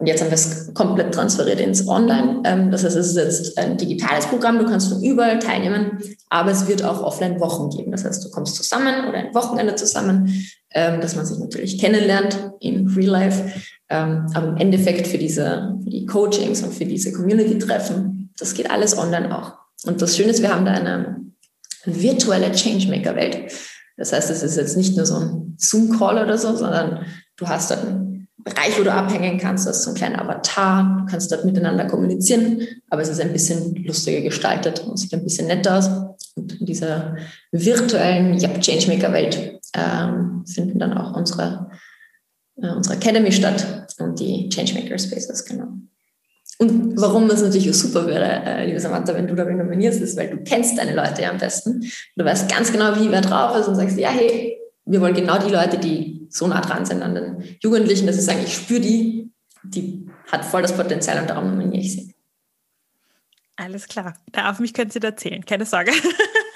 und jetzt haben wir es komplett transferiert ins Online. Ähm, das heißt, es ist jetzt ein digitales Programm, du kannst von überall teilnehmen, aber es wird auch Offline-Wochen geben. Das heißt, du kommst zusammen oder ein Wochenende zusammen, ähm, dass man sich natürlich kennenlernt in Real Life. Ähm, aber im Endeffekt für diese, für die Coachings und für diese Community-Treffen, das geht alles online auch. Und das Schöne ist, wir haben da eine virtuelle Changemaker-Welt. Das heißt, es ist jetzt nicht nur so ein Zoom-Call oder so, sondern du hast dort einen Bereich, wo du abhängen kannst, du hast so einen kleinen Avatar, du kannst dort miteinander kommunizieren, aber es ist ein bisschen lustiger gestaltet und sieht ein bisschen netter aus. Und in dieser virtuellen yep, Changemaker-Welt ähm, finden dann auch unsere, äh, unsere Academy statt und die Changemaker Spaces, genau. Und warum das natürlich super wäre, äh, liebe Samantha, wenn du da nominierst, ist, weil du kennst deine Leute ja am besten. Du weißt ganz genau, wie wer drauf ist und sagst, ja, hey, wir wollen genau die Leute, die so nah dran sind an den Jugendlichen, dass sie sagen, ich spüre die, die hat voll das Potenzial und darum nominiere ich sie. Alles klar. Da auf mich können Sie erzählen, keine Sorge.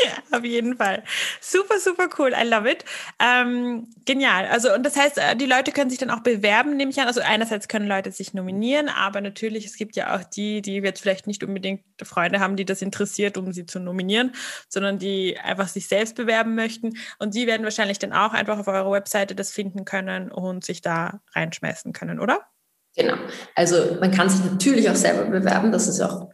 Auf jeden Fall. Super, super cool. I love it. Ähm, genial. Also, und das heißt, äh, die Leute können sich dann auch bewerben, nehme ich an. Also, einerseits können Leute sich nominieren, aber natürlich, es gibt ja auch die, die jetzt vielleicht nicht unbedingt Freunde haben, die das interessiert, um sie zu nominieren, sondern die einfach sich selbst bewerben möchten. Und die werden wahrscheinlich dann auch einfach auf eurer Webseite das finden können und sich da reinschmeißen können, oder? Genau. Also, man kann sich natürlich auch selber bewerben. Das ist auch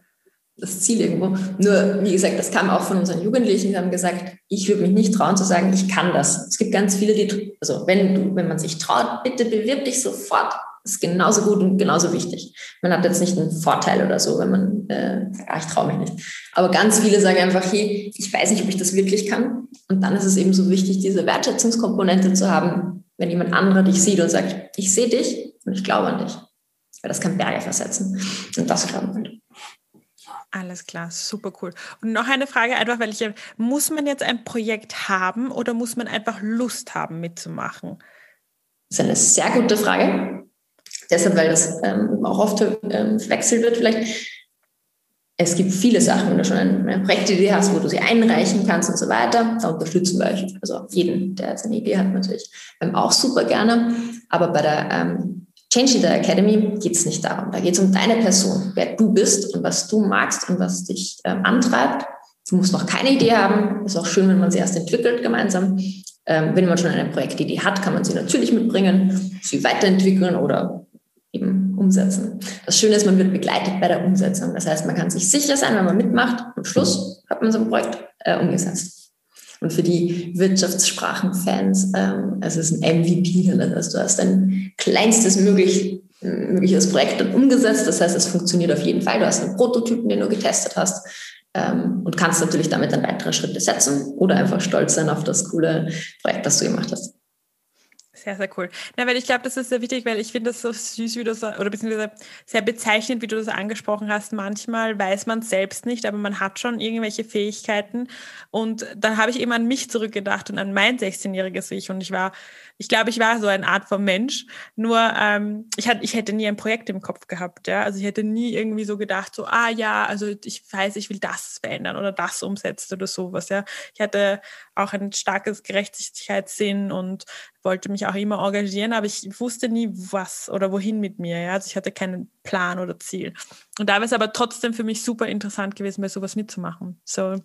das Ziel irgendwo. Nur, wie gesagt, das kam auch von unseren Jugendlichen, die haben gesagt, ich würde mich nicht trauen zu sagen, ich kann das. Es gibt ganz viele, die, also wenn du, wenn man sich traut, bitte bewirb dich sofort. Das ist genauso gut und genauso wichtig. Man hat jetzt nicht einen Vorteil oder so, wenn man äh, sagt, ich traue mich nicht. Aber ganz viele sagen einfach, hey, ich weiß nicht, ob ich das wirklich kann. Und dann ist es eben so wichtig, diese Wertschätzungskomponente zu haben, wenn jemand anderer dich sieht und sagt, ich sehe dich und ich glaube an dich. Weil das kann Berge versetzen. Und das glauben wir. Alles klar, super cool. Und noch eine Frage einfach, weil ich muss man jetzt ein Projekt haben oder muss man einfach Lust haben mitzumachen? Das ist eine sehr gute Frage. deshalb, weil das ähm, auch oft ähm, verwechselt wird vielleicht. Es gibt viele Sachen, wenn du schon eine Projektidee hast, wo du sie einreichen kannst und so weiter. Da unterstützen wir euch, also jeden, der jetzt eine Idee hat, natürlich ähm, auch super gerne. Aber bei der ähm, Change Leader Academy geht es nicht darum. Da geht es um deine Person, wer du bist und was du magst und was dich ähm, antreibt. Du musst noch keine Idee haben. Ist auch schön, wenn man sie erst entwickelt gemeinsam. Ähm, wenn man schon eine Projektidee hat, kann man sie natürlich mitbringen, sie weiterentwickeln oder eben umsetzen. Das Schöne ist, man wird begleitet bei der Umsetzung. Das heißt, man kann sich sicher sein, wenn man mitmacht, am Schluss hat man so ein Projekt äh, umgesetzt. Und für die Wirtschaftssprachenfans, ähm, es ist ein MVP, das heißt, du hast dein kleinstes möglich, mögliches Projekt dann umgesetzt. Das heißt, es funktioniert auf jeden Fall. Du hast einen Prototypen, den du getestet hast ähm, und kannst natürlich damit dann weitere Schritte setzen oder einfach stolz sein auf das coole Projekt, das du gemacht hast. Sehr, sehr cool. Na, weil ich glaube, das ist sehr wichtig, weil ich finde das so süß, wie du das, oder beziehungsweise sehr bezeichnend, wie du das angesprochen hast. Manchmal weiß man es selbst nicht, aber man hat schon irgendwelche Fähigkeiten. Und dann habe ich eben an mich zurückgedacht und an mein 16-jähriges Ich. Und ich war ich glaube, ich war so eine Art von Mensch. Nur ähm, ich, hatte, ich hätte nie ein Projekt im Kopf gehabt. Ja? Also ich hätte nie irgendwie so gedacht, so, ah ja, also ich weiß, ich will das verändern oder das umsetzen oder sowas. Ja? Ich hatte auch ein starkes Gerechtigkeitssinn und wollte mich auch immer engagieren, aber ich wusste nie, was oder wohin mit mir. Ja? Also ich hatte keinen Plan oder Ziel. Und da war es aber trotzdem für mich super interessant gewesen, bei sowas mitzumachen. So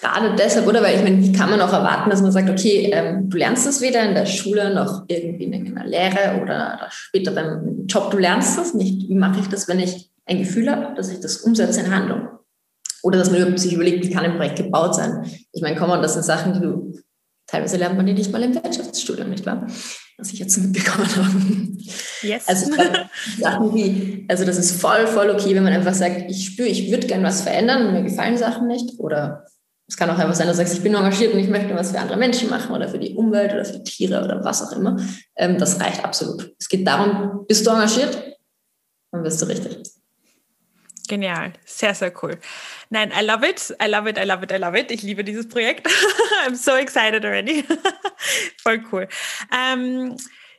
Gerade deshalb, oder? Weil ich meine, wie kann man auch erwarten, dass man sagt, okay, ähm, du lernst es weder in der Schule noch irgendwie in einer Lehre oder später beim Job, du lernst das nicht. Wie mache ich das, wenn ich ein Gefühl habe, dass ich das umsetze in Handlung? Oder dass man sich überlegt, wie kann ein Projekt gebaut sein? Ich meine, komm, das sind Sachen, die du, teilweise lernt man die nicht mal im Wirtschaftsstudium, nicht wahr? Was ich jetzt mitbekommen habe. Yes. Also Sachen wie, also das ist voll, voll okay, wenn man einfach sagt, ich spüre, ich würde gerne was verändern, mir gefallen Sachen nicht oder es kann auch einfach sein, dass du sagst, ich bin engagiert und ich möchte was für andere Menschen machen oder für die Umwelt oder für Tiere oder was auch immer. Ähm, das reicht absolut. Es geht darum, bist du engagiert, dann bist du richtig. Genial, sehr, sehr cool. Nein, I love it, I love it, I love it, I love it. Ich liebe dieses Projekt. I'm so excited already. Voll cool. Ähm,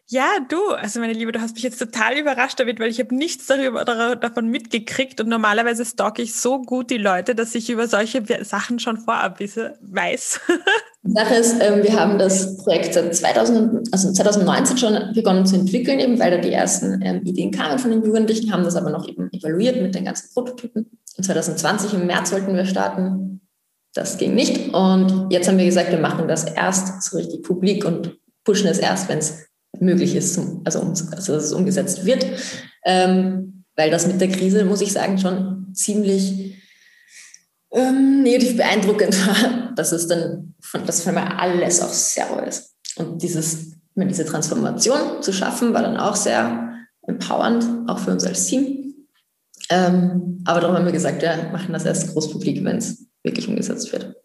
ja, du, also meine Liebe, du hast mich jetzt total überrascht damit, weil ich habe nichts darüber, davon mitgekriegt und normalerweise stalke ich so gut die Leute, dass ich über solche Sachen schon vorab weiß. Die Sache ist, ähm, wir haben das Projekt seit 2000, also 2019 schon begonnen zu entwickeln, eben weil da die ersten ähm, Ideen kamen von den Jugendlichen, haben das aber noch eben evaluiert mit den ganzen Prototypen. Und 2020 im März wollten wir starten. Das ging nicht. Und jetzt haben wir gesagt, wir machen das erst so richtig publik und pushen es erst, wenn es möglich ist, also, also dass es umgesetzt wird. Ähm, weil das mit der Krise, muss ich sagen, schon ziemlich ähm, negativ beeindruckend war, dass es dann, von, dass für einmal alles auf Zero ist. Und dieses, diese Transformation zu schaffen, war dann auch sehr empowernd, auch für uns als Team. Ähm, aber darum haben wir gesagt, wir machen das erst großpublik, wenn es wirklich umgesetzt wird.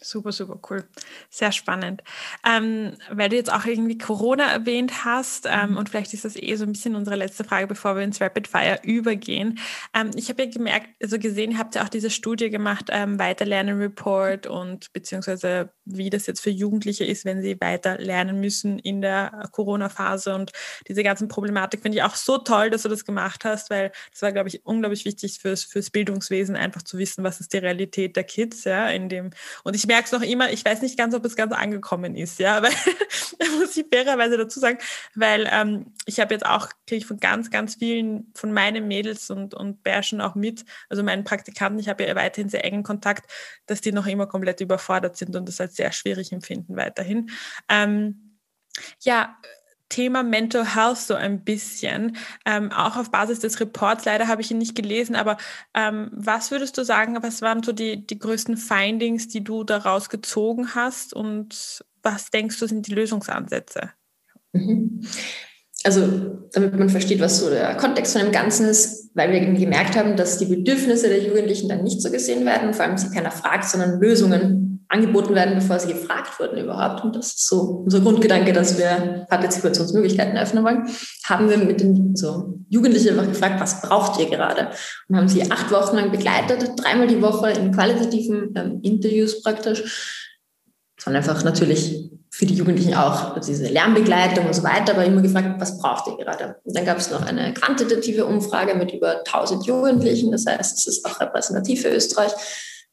Super, super cool. Sehr spannend. Ähm, weil du jetzt auch irgendwie Corona erwähnt hast, ähm, mhm. und vielleicht ist das eh so ein bisschen unsere letzte Frage, bevor wir ins Rapid Fire übergehen. Ähm, ich habe ja gemerkt, also gesehen, ihr habt ja auch diese Studie gemacht, ähm, Weiterlernen Report und beziehungsweise wie das jetzt für Jugendliche ist, wenn sie weiter lernen müssen in der Corona-Phase und diese ganzen Problematik finde ich auch so toll, dass du das gemacht hast, weil das war, glaube ich, unglaublich wichtig fürs, fürs Bildungswesen, einfach zu wissen, was ist die Realität der Kids, ja, in dem, und ich merke es noch immer, ich weiß nicht ganz, ob es ganz angekommen ist, ja, aber da muss ich fairerweise dazu sagen, weil ähm, ich habe jetzt auch, kriege ich von ganz, ganz vielen von meinen Mädels und, und Bärschen auch mit, also meinen Praktikanten, ich habe ja weiterhin sehr engen Kontakt, dass die noch immer komplett überfordert sind und das als sehr schwierig empfinden weiterhin. Ähm, ja, Thema Mental Health so ein bisschen, ähm, auch auf Basis des Reports. Leider habe ich ihn nicht gelesen, aber ähm, was würdest du sagen, was waren so die, die größten Findings, die du daraus gezogen hast und was denkst du sind die Lösungsansätze? Mhm. Also damit man versteht, was so der Kontext von dem Ganzen ist, weil wir gemerkt haben, dass die Bedürfnisse der Jugendlichen dann nicht so gesehen werden, vor allem sie keiner fragt, sondern Lösungen angeboten werden, bevor sie gefragt wurden überhaupt. Und das ist so unser Grundgedanke, dass wir Partizipationsmöglichkeiten öffnen wollen. Haben wir mit den so Jugendlichen einfach gefragt, was braucht ihr gerade? Und haben sie acht Wochen lang begleitet, dreimal die Woche in qualitativen ähm, Interviews praktisch. Waren einfach natürlich für die Jugendlichen auch diese Lernbegleitung und so weiter, aber immer gefragt, was braucht ihr gerade? Und dann gab es noch eine quantitative Umfrage mit über 1000 Jugendlichen, das heißt, es ist auch repräsentativ für Österreich,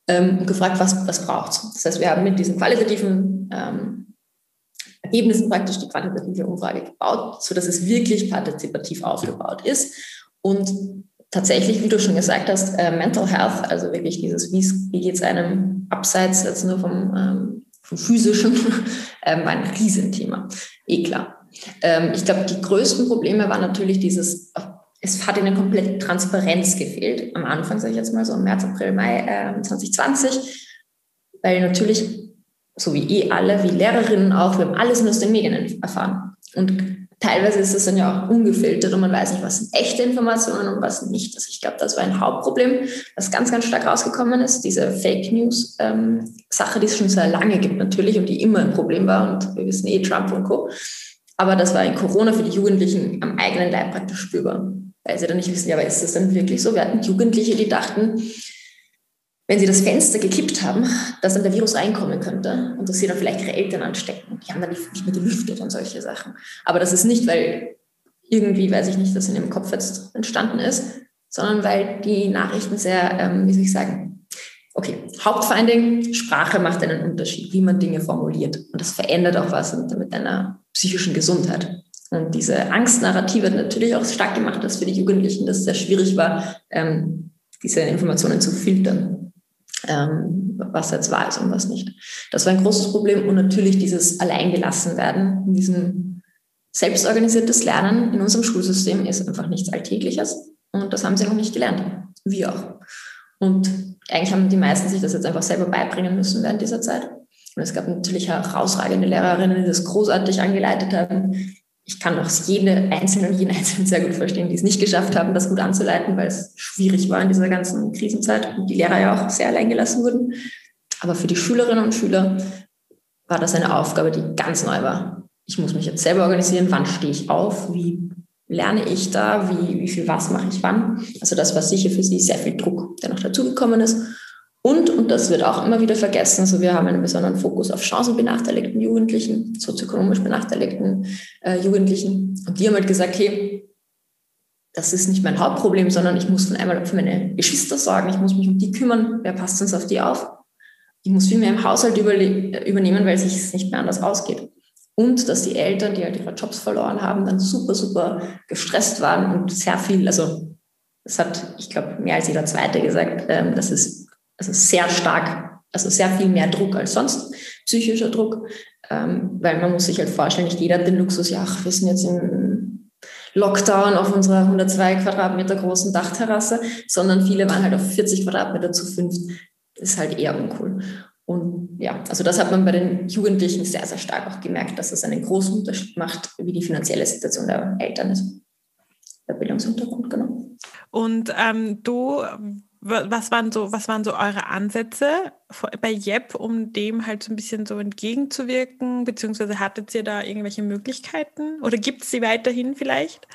ähm, und gefragt, was, was braucht es? Das heißt, wir haben mit diesen qualitativen ähm, Ergebnissen praktisch die quantitative Umfrage gebaut, sodass es wirklich partizipativ aufgebaut ist und tatsächlich, wie du schon gesagt hast, äh, Mental Health, also wirklich dieses, wie geht es einem abseits jetzt nur vom, ähm, vom physischen, ähm, ein Riesenthema. Eh klar. Ähm, ich glaube, die größten Probleme waren natürlich dieses, es hat ihnen komplett Transparenz gefehlt. Am Anfang, sage ich jetzt mal so, im März, April, Mai äh, 2020, weil natürlich, so wie eh alle, wie Lehrerinnen auch, wir haben alles nur aus den Medien erfahren. Und teilweise ist es dann ja auch ungefiltert und man weiß nicht, was sind echte Informationen und was nicht. Also ich glaube, das war ein Hauptproblem, was ganz, ganz stark rausgekommen ist. Diese Fake News-Sache, ähm, die es schon sehr lange gibt natürlich und die immer ein Problem war und wir wissen eh Trump und Co. Aber das war in Corona für die Jugendlichen am eigenen Leib praktisch spürbar, weil sie dann nicht wissen, ja, aber ist das denn wirklich so? Wir hatten Jugendliche, die dachten, wenn sie das Fenster gekippt haben, dass dann der Virus reinkommen könnte und dass sie dann vielleicht ihre Eltern anstecken. Die haben dann nicht mehr gelüftet und solche Sachen. Aber das ist nicht, weil irgendwie, weiß ich nicht, das in ihrem Kopf jetzt entstanden ist, sondern weil die Nachrichten sehr, ähm, wie soll ich sagen, okay, Hauptfinding, Sprache macht einen Unterschied, wie man Dinge formuliert. Und das verändert auch was mit, mit deiner psychischen Gesundheit. Und diese Angstnarrative hat natürlich auch stark gemacht, dass für die Jugendlichen das sehr schwierig war, ähm, diese Informationen zu filtern ähm, was jetzt wahr ist und was nicht. Das war ein großes Problem und natürlich dieses Alleingelassen werden in diesem selbstorganisiertes Lernen in unserem Schulsystem ist einfach nichts Alltägliches und das haben sie noch nicht gelernt. Wir auch. Und eigentlich haben die meisten sich das jetzt einfach selber beibringen müssen während dieser Zeit. Und es gab natürlich herausragende Lehrerinnen, die das großartig angeleitet haben, ich kann auch jede Einzelne und jeden Einzelnen sehr gut verstehen, die es nicht geschafft haben, das gut anzuleiten, weil es schwierig war in dieser ganzen Krisenzeit und die Lehrer ja auch sehr allein gelassen wurden. Aber für die Schülerinnen und Schüler war das eine Aufgabe, die ganz neu war. Ich muss mich jetzt selber organisieren, wann stehe ich auf, wie lerne ich da, wie, wie viel was mache ich wann. Also das war sicher für sie sehr viel Druck, der noch dazugekommen ist. Und, und das wird auch immer wieder vergessen, also wir haben einen besonderen Fokus auf chancenbenachteiligten Jugendlichen, sozioökonomisch benachteiligten äh, Jugendlichen. Und die haben halt gesagt, hey, das ist nicht mein Hauptproblem, sondern ich muss von einmal für meine Geschwister sorgen, ich muss mich um die kümmern, wer passt uns auf die auf? Ich muss viel mehr im Haushalt übernehmen, weil sich es nicht mehr anders ausgeht. Und dass die Eltern, die halt ihre Jobs verloren haben, dann super, super gestresst waren und sehr viel, also das hat, ich glaube, mehr als jeder Zweite gesagt, ähm, dass es also sehr stark, also sehr viel mehr Druck als sonst, psychischer Druck, ähm, weil man muss sich halt vorstellen, nicht jeder hat den Luxus, ja, ach, wir sind jetzt im Lockdown auf unserer 102 Quadratmeter großen Dachterrasse, sondern viele waren halt auf 40 Quadratmeter zu fünft. Das ist halt eher uncool. Und ja, also das hat man bei den Jugendlichen sehr, sehr stark auch gemerkt, dass es einen großen Unterschied macht, wie die finanzielle Situation der Eltern ist. Der Bildungshintergrund, genau. Und ähm, du was waren so, was waren so eure Ansätze bei JEP, um dem halt so ein bisschen so entgegenzuwirken? Beziehungsweise hattet ihr da irgendwelche Möglichkeiten oder gibt es sie weiterhin vielleicht?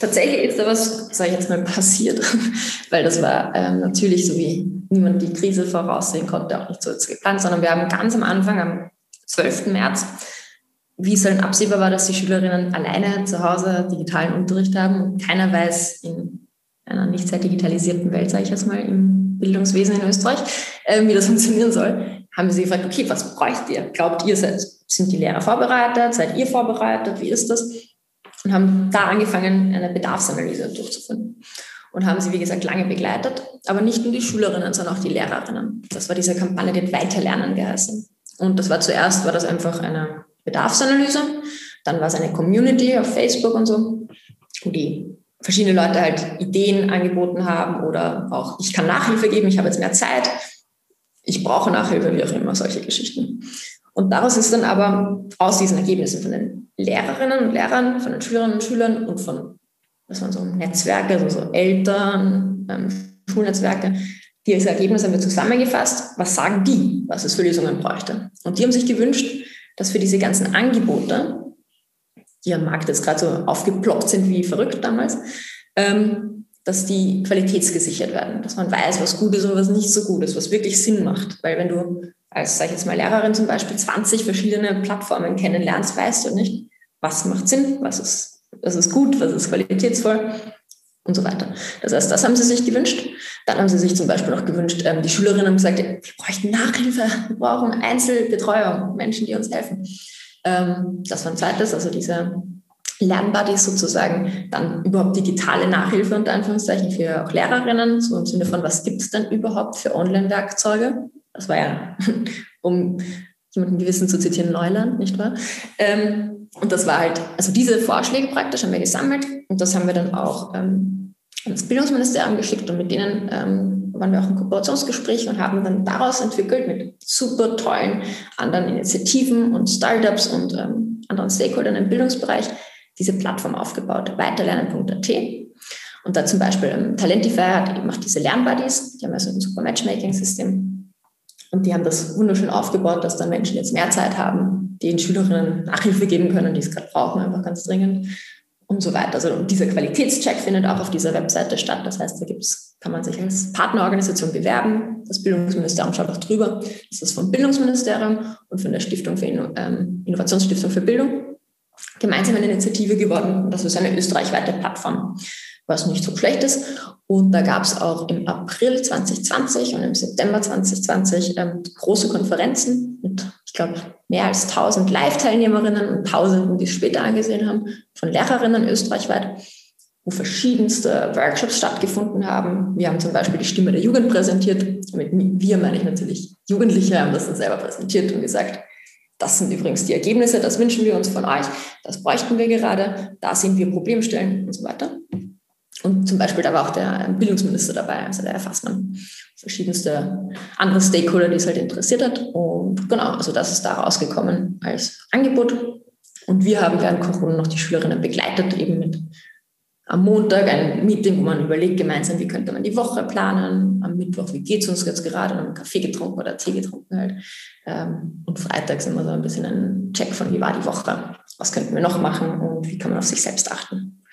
Tatsächlich ist da was, sage ich jetzt mal, passiert, weil das war ähm, natürlich so wie niemand die Krise voraussehen konnte, auch nicht so geplant, sondern wir haben ganz am Anfang, am 12. März, wie es halt absehbar war, dass die Schülerinnen alleine zu Hause digitalen Unterricht haben und keiner weiß, in einer nicht sehr digitalisierten Welt, sage ich jetzt mal, im Bildungswesen in Österreich, äh, wie das funktionieren soll, haben sie gefragt, okay, was bräucht ihr? Glaubt ihr, seid, sind die Lehrer vorbereitet? Seid ihr vorbereitet? Wie ist das? Und haben da angefangen, eine Bedarfsanalyse durchzuführen. Und haben sie, wie gesagt, lange begleitet, aber nicht nur die Schülerinnen, sondern auch die Lehrerinnen. Das war diese Kampagne, die Weiterlernen geheißen. Und das war zuerst, war das einfach eine Bedarfsanalyse, dann war es eine Community auf Facebook und so, wo die verschiedene Leute halt Ideen angeboten haben oder auch, ich kann Nachhilfe geben, ich habe jetzt mehr Zeit, ich brauche Nachhilfe, wie auch immer, solche Geschichten. Und daraus ist dann aber aus diesen Ergebnissen von den Lehrerinnen und Lehrern, von den Schülerinnen und Schülern und von, das waren so Netzwerke, also so Eltern, ähm, Schulnetzwerke, diese Ergebnisse haben wir zusammengefasst. Was sagen die, was es für Lösungen bräuchte? Und die haben sich gewünscht, dass für diese ganzen Angebote die am Markt jetzt gerade so aufgeploppt sind wie verrückt damals, ähm, dass die qualitätsgesichert werden, dass man weiß, was gut ist und was nicht so gut ist, was wirklich Sinn macht. Weil wenn du als, sag ich jetzt mal, Lehrerin zum Beispiel 20 verschiedene Plattformen kennenlernst, weißt du nicht, was macht Sinn, was ist, was ist gut, was ist qualitätsvoll und so weiter. Das heißt, das haben sie sich gewünscht. Dann haben sie sich zum Beispiel noch gewünscht, ähm, die Schülerinnen haben gesagt, wir bräuchten Nachhilfe, wir brauchen Einzelbetreuung, Menschen, die uns helfen. Ähm, das war ein zweites, also diese Lernbuddies sozusagen, dann überhaupt digitale Nachhilfe unter Anführungszeichen für auch Lehrerinnen, so im Sinne von, was gibt es denn überhaupt für Online-Werkzeuge? Das war ja, um jemanden gewissen zu zitieren, Neuland, nicht wahr? Ähm, und das war halt, also diese Vorschläge praktisch haben wir gesammelt und das haben wir dann auch ähm, ins Bildungsministerium geschickt und mit denen ähm, waren wir auch im Kooperationsgespräch und haben dann daraus entwickelt mit super tollen anderen Initiativen und Startups und ähm, anderen Stakeholdern im Bildungsbereich diese Plattform aufgebaut, weiterlernen.at. Und da zum Beispiel ähm, Talentify hat, macht diese Lernbuddies, die haben also ein super Matchmaking-System. Und die haben das wunderschön aufgebaut, dass dann Menschen jetzt mehr Zeit haben, den Schülerinnen Nachhilfe geben können, die es gerade brauchen, einfach ganz dringend und so weiter. Also dieser Qualitätscheck findet auch auf dieser Webseite statt. Das heißt, da gibt's, kann man sich als Partnerorganisation bewerben. Das Bildungsministerium schaut auch drüber. Das ist vom Bildungsministerium und von der Stiftung für ähm, Innovationsstiftung für Bildung gemeinsam eine Initiative geworden. Das ist eine österreichweite Plattform, was nicht so schlecht ist. Und da gab es auch im April 2020 und im September 2020 ähm, große Konferenzen mit, ich glaube, mehr als 1000 Live-Teilnehmerinnen und Tausenden, die es später angesehen haben, von Lehrerinnen österreichweit, wo verschiedenste Workshops stattgefunden haben. Wir haben zum Beispiel die Stimme der Jugend präsentiert. Mit wir meine ich natürlich Jugendliche, haben das dann selber präsentiert und gesagt, das sind übrigens die Ergebnisse, das wünschen wir uns von euch, das bräuchten wir gerade, da sehen wir Problemstellen und so weiter. Und zum Beispiel, da war auch der Bildungsminister dabei, also der Herr Fassmann, verschiedenste andere Stakeholder, die es halt interessiert hat. Und genau, also das ist da rausgekommen als Angebot. Und wir haben während Corona noch die Schülerinnen begleitet, eben mit am Montag ein Meeting, wo man überlegt gemeinsam, wie könnte man die Woche planen. Am Mittwoch, wie geht es uns jetzt gerade? Dann haben Kaffee getrunken oder Tee getrunken halt. Ähm, und freitags immer so ein bisschen ein Check von, wie war die Woche? Was könnten wir noch machen und wie kann man auf sich selbst achten?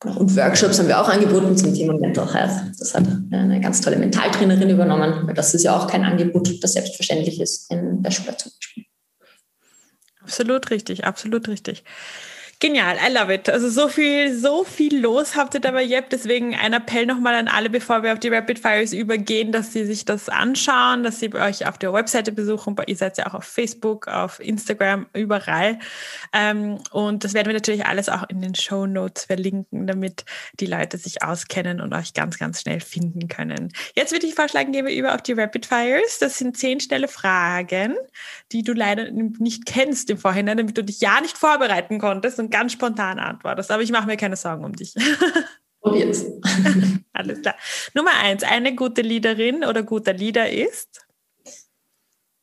Genau. Und Workshops haben wir auch angeboten zum Thema Mental Health. Das hat eine ganz tolle Mentaltrainerin übernommen, weil das ist ja auch kein Angebot, das selbstverständlich ist in der Schule zum Beispiel. Absolut richtig, absolut richtig. Genial, I love it. Also so viel, so viel los habt ihr dabei, Jeb. Deswegen ein Appell nochmal an alle, bevor wir auf die Rapid Fires übergehen, dass sie sich das anschauen, dass sie euch auf der Webseite besuchen. Ihr seid ja auch auf Facebook, auf Instagram, überall. Ähm, und das werden wir natürlich alles auch in den Show Notes verlinken, damit die Leute sich auskennen und euch ganz, ganz schnell finden können. Jetzt würde ich vorschlagen, gehen wir über auf die Rapid Fires. Das sind zehn schnelle Fragen, die du leider nicht kennst im Vorhinein, damit du dich ja nicht vorbereiten konntest und ganz spontan antwortest. Aber ich mache mir keine Sorgen um dich. Probier's. Alles klar. Nummer eins, eine gute Leaderin oder guter Leader ist?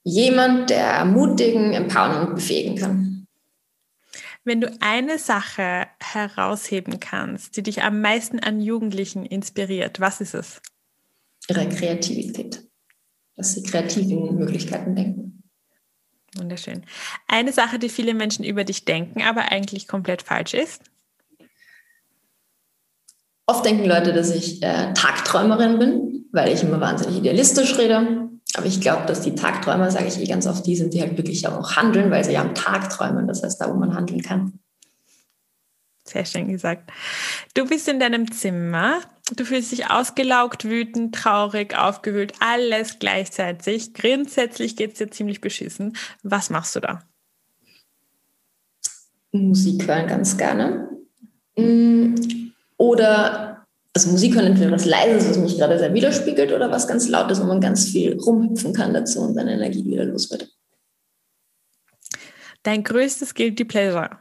Jemand, der ermutigen, empowern und befähigen kann. Wenn du eine Sache herausheben kannst, die dich am meisten an Jugendlichen inspiriert, was ist es? Ihre Kreativität. Dass sie kreativen Möglichkeiten denken. Wunderschön. Eine Sache, die viele Menschen über dich denken, aber eigentlich komplett falsch ist? Oft denken Leute, dass ich äh, Tagträumerin bin, weil ich immer wahnsinnig idealistisch rede. Aber ich glaube, dass die Tagträumer, sage ich eh ganz oft, die sind, die halt wirklich auch handeln, weil sie ja am Tag träumen. Das heißt, da, wo man handeln kann. Sehr schön gesagt. Du bist in deinem Zimmer. Du fühlst dich ausgelaugt, wütend, traurig, aufgewühlt, alles gleichzeitig. Grundsätzlich geht es dir ziemlich beschissen. Was machst du da? Musik hören ganz gerne. Mm, oder also Musik hören entweder was Leises, was mich gerade sehr widerspiegelt, oder was ganz Lautes, wo man ganz viel rumhüpfen kann dazu und seine Energie wieder los wird. Dein größtes Guilty Pleasure?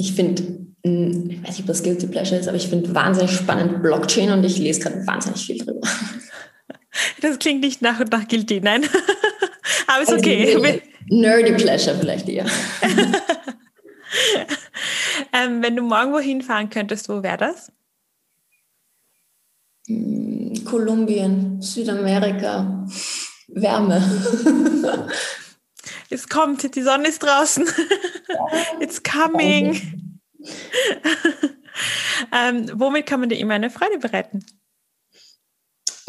Ich finde, hm, ich weiß nicht, ob das Guilty Pleasure ist, aber ich finde wahnsinnig spannend Blockchain und ich lese gerade wahnsinnig viel drüber. Das klingt nicht nach und nach Guilty, nein. aber ist also okay. Nerdy Pleasure vielleicht eher. ähm, wenn du morgen wohin fahren könntest, wo wäre das? Hm, Kolumbien, Südamerika, Wärme. Es kommt, die Sonne ist draußen. It's coming. ähm, womit kann man dir immer eine Freude bereiten?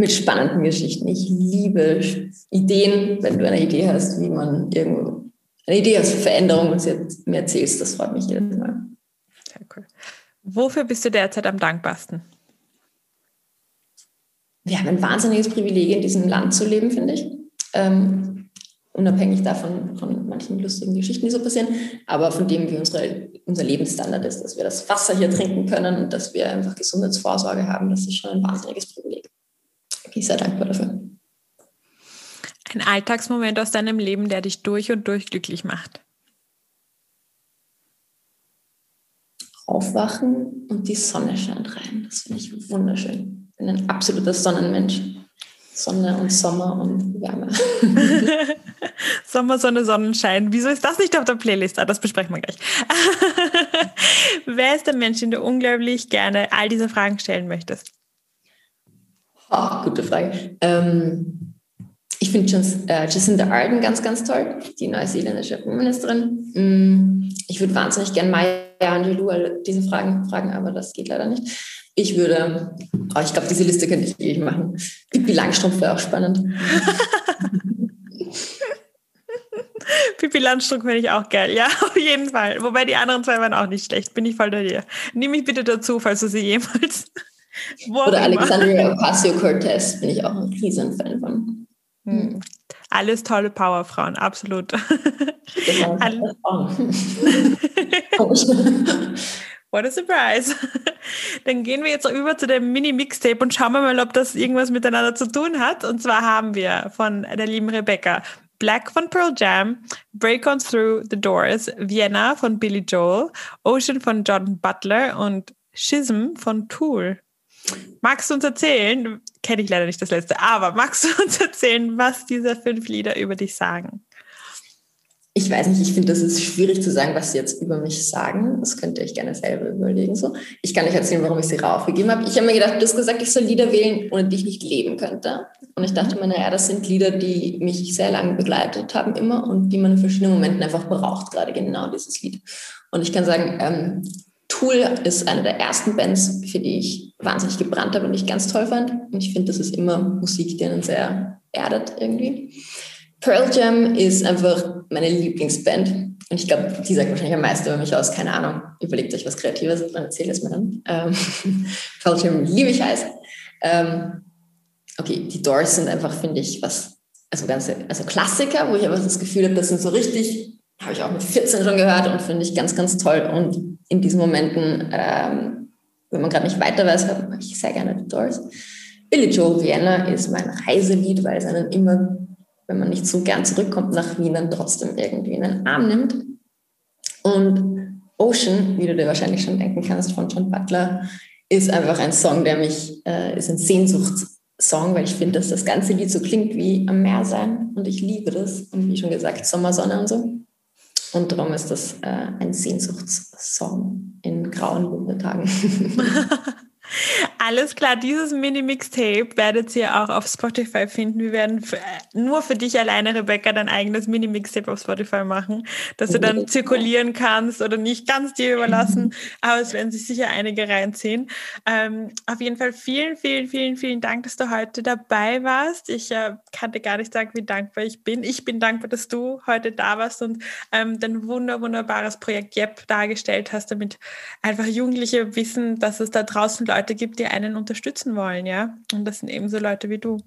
mit spannenden Geschichten. Ich liebe Ideen, wenn du eine Idee hast, wie man irgendwo eine Idee hast für Veränderung und sie mir erzählst, das freut mich jedes Mal. Sehr cool. Wofür bist du derzeit am dankbarsten? Wir haben ein wahnsinniges Privileg, in diesem Land zu leben, finde ich. Ähm, unabhängig davon, von manchen lustigen Geschichten, die so passieren, aber von dem, wie unsere, unser Lebensstandard ist, dass wir das Wasser hier trinken können und dass wir einfach Gesundheitsvorsorge haben, das ist schon ein wahnsinniges Privileg. Bin ich sehr dankbar dafür. Ein Alltagsmoment aus deinem Leben, der dich durch und durch glücklich macht. Aufwachen und die Sonne scheint rein. Das finde ich wunderschön. Ich bin ein absoluter Sonnenmensch. Sonne und Sommer und Wärme. Sommer, Sonne, Sonnenschein. Wieso ist das nicht auf der Playlist? Ah, das besprechen wir gleich. Wer ist der Mensch, den du unglaublich gerne all diese Fragen stellen möchtest? Oh, gute Frage. Ähm, ich finde äh, Jacinda Ardern ganz, ganz toll, die neuseeländische Ministerin. Mm, ich würde wahnsinnig gerne Maya Angelou diese Fragen fragen, aber das geht leider nicht. Ich würde, oh, ich glaube, diese Liste könnte ich ewig machen. Pippi Langstrumpf wäre auch spannend. Pippi Landstrumpf finde ich auch geil. Ja, auf jeden Fall. Wobei die anderen zwei waren auch nicht schlecht. Bin ich voll bei dir. Nimm mich bitte dazu, falls du sie jemals. Oder Alexandria Ocasio-Cortez bin ich auch ein riesen Fan von. Hm. Alles tolle Powerfrauen, absolut. Genau. What a surprise. Dann gehen wir jetzt über zu dem Mini-Mixtape und schauen wir mal, ob das irgendwas miteinander zu tun hat. Und zwar haben wir von der lieben Rebecca Black von Pearl Jam, Break On Through the Doors, Vienna von Billy Joel, Ocean von John Butler und Schism von Tool. Magst du uns erzählen, kenne ich leider nicht das letzte, aber magst du uns erzählen, was diese fünf Lieder über dich sagen? Ich weiß nicht, ich finde, das ist schwierig zu sagen, was sie jetzt über mich sagen. Das könnte ich gerne selber überlegen. So. Ich kann euch erzählen, warum ich sie raufgegeben habe. Ich habe mir gedacht, du hast gesagt, ich soll Lieder wählen, ohne die ich nicht leben könnte. Und ich dachte mir, naja, das sind Lieder, die mich sehr lange begleitet haben immer und die man in verschiedenen Momenten einfach braucht, gerade genau dieses Lied. Und ich kann sagen, ähm, Tool ist eine der ersten Bands, für die ich wahnsinnig gebrannt habe und ich ganz toll fand. Und ich finde, das ist immer Musik, die einen sehr erdet irgendwie. Pearl Jam ist einfach meine Lieblingsband. Und ich glaube, die sagt wahrscheinlich am meisten über mich aus. Keine Ahnung. Überlegt euch was Kreatives, dann erzähle es mir dann. Ähm, Pearl Jam liebe ich heiß. Ähm, okay, die Doors sind einfach, finde ich, was, also ganze, also Klassiker, wo ich einfach das Gefühl habe, das sind so richtig, habe ich auch mit 14 schon gehört und finde ich ganz, ganz toll. Und in diesen Momenten, ähm, wenn man gerade nicht weiter weiß, habe ich sehr gerne die Doors. Billy Joel Vienna ist mein Reiselied, weil es einen immer wenn man nicht so gern zurückkommt nach Wien, dann trotzdem irgendwie in den Arm nimmt. Und Ocean, wie du dir wahrscheinlich schon denken kannst, von John Butler, ist einfach ein Song, der mich, äh, ist ein Sehnsuchtssong, weil ich finde, dass das ganze Lied so klingt wie am Meer sein und ich liebe das. Und wie schon gesagt, Sommersonne und so. Und darum ist das äh, ein Sehnsuchtssong in grauen Wintertagen. Alles klar, dieses Mini-Mixtape werdet ihr auch auf Spotify finden. Wir werden nur für dich alleine, Rebecca, dein eigenes Mini-Mixtape auf Spotify machen, dass du dann zirkulieren kannst oder nicht ganz dir überlassen. Aber es werden sich sicher einige reinziehen. Ähm, auf jeden Fall vielen, vielen, vielen, vielen Dank, dass du heute dabei warst. Ich äh, kann dir gar nicht sagen, wie dankbar ich bin. Ich bin dankbar, dass du heute da warst und ähm, dein wunder, wunderbares Projekt JEP dargestellt hast, damit einfach Jugendliche wissen, dass es da draußen Leute Leute gibt, die einen unterstützen wollen, ja. Und das sind ebenso Leute wie du.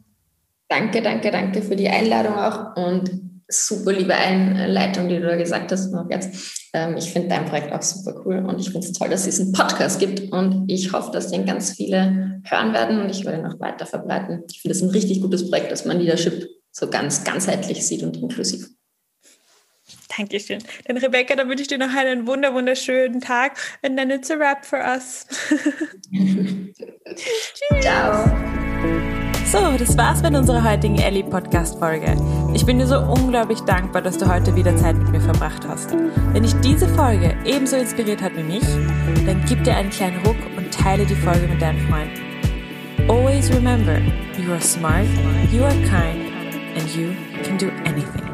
Danke, danke, danke für die Einladung auch und super liebe Einleitung, die du da gesagt hast, jetzt. Ähm, ich finde dein Projekt auch super cool und ich finde es toll, dass es diesen Podcast gibt und ich hoffe, dass den ganz viele hören werden und ich werde noch weiter verbreiten. Ich finde es ein richtig gutes Projekt, dass man Leadership so ganz ganzheitlich sieht und inklusiv. Dankeschön. Dann Rebecca, dann wünsche ich dir noch einen wunder wunderschönen Tag and then it's a wrap for us. Ciao. So, das war's mit unserer heutigen Ellie Podcast Folge. Ich bin dir so unglaublich dankbar, dass du heute wieder Zeit mit mir verbracht hast. Wenn dich diese Folge ebenso inspiriert hat wie mich, dann gib dir einen kleinen Ruck und teile die Folge mit deinen Freunden. Always remember, you are smart, you are kind and you can do anything.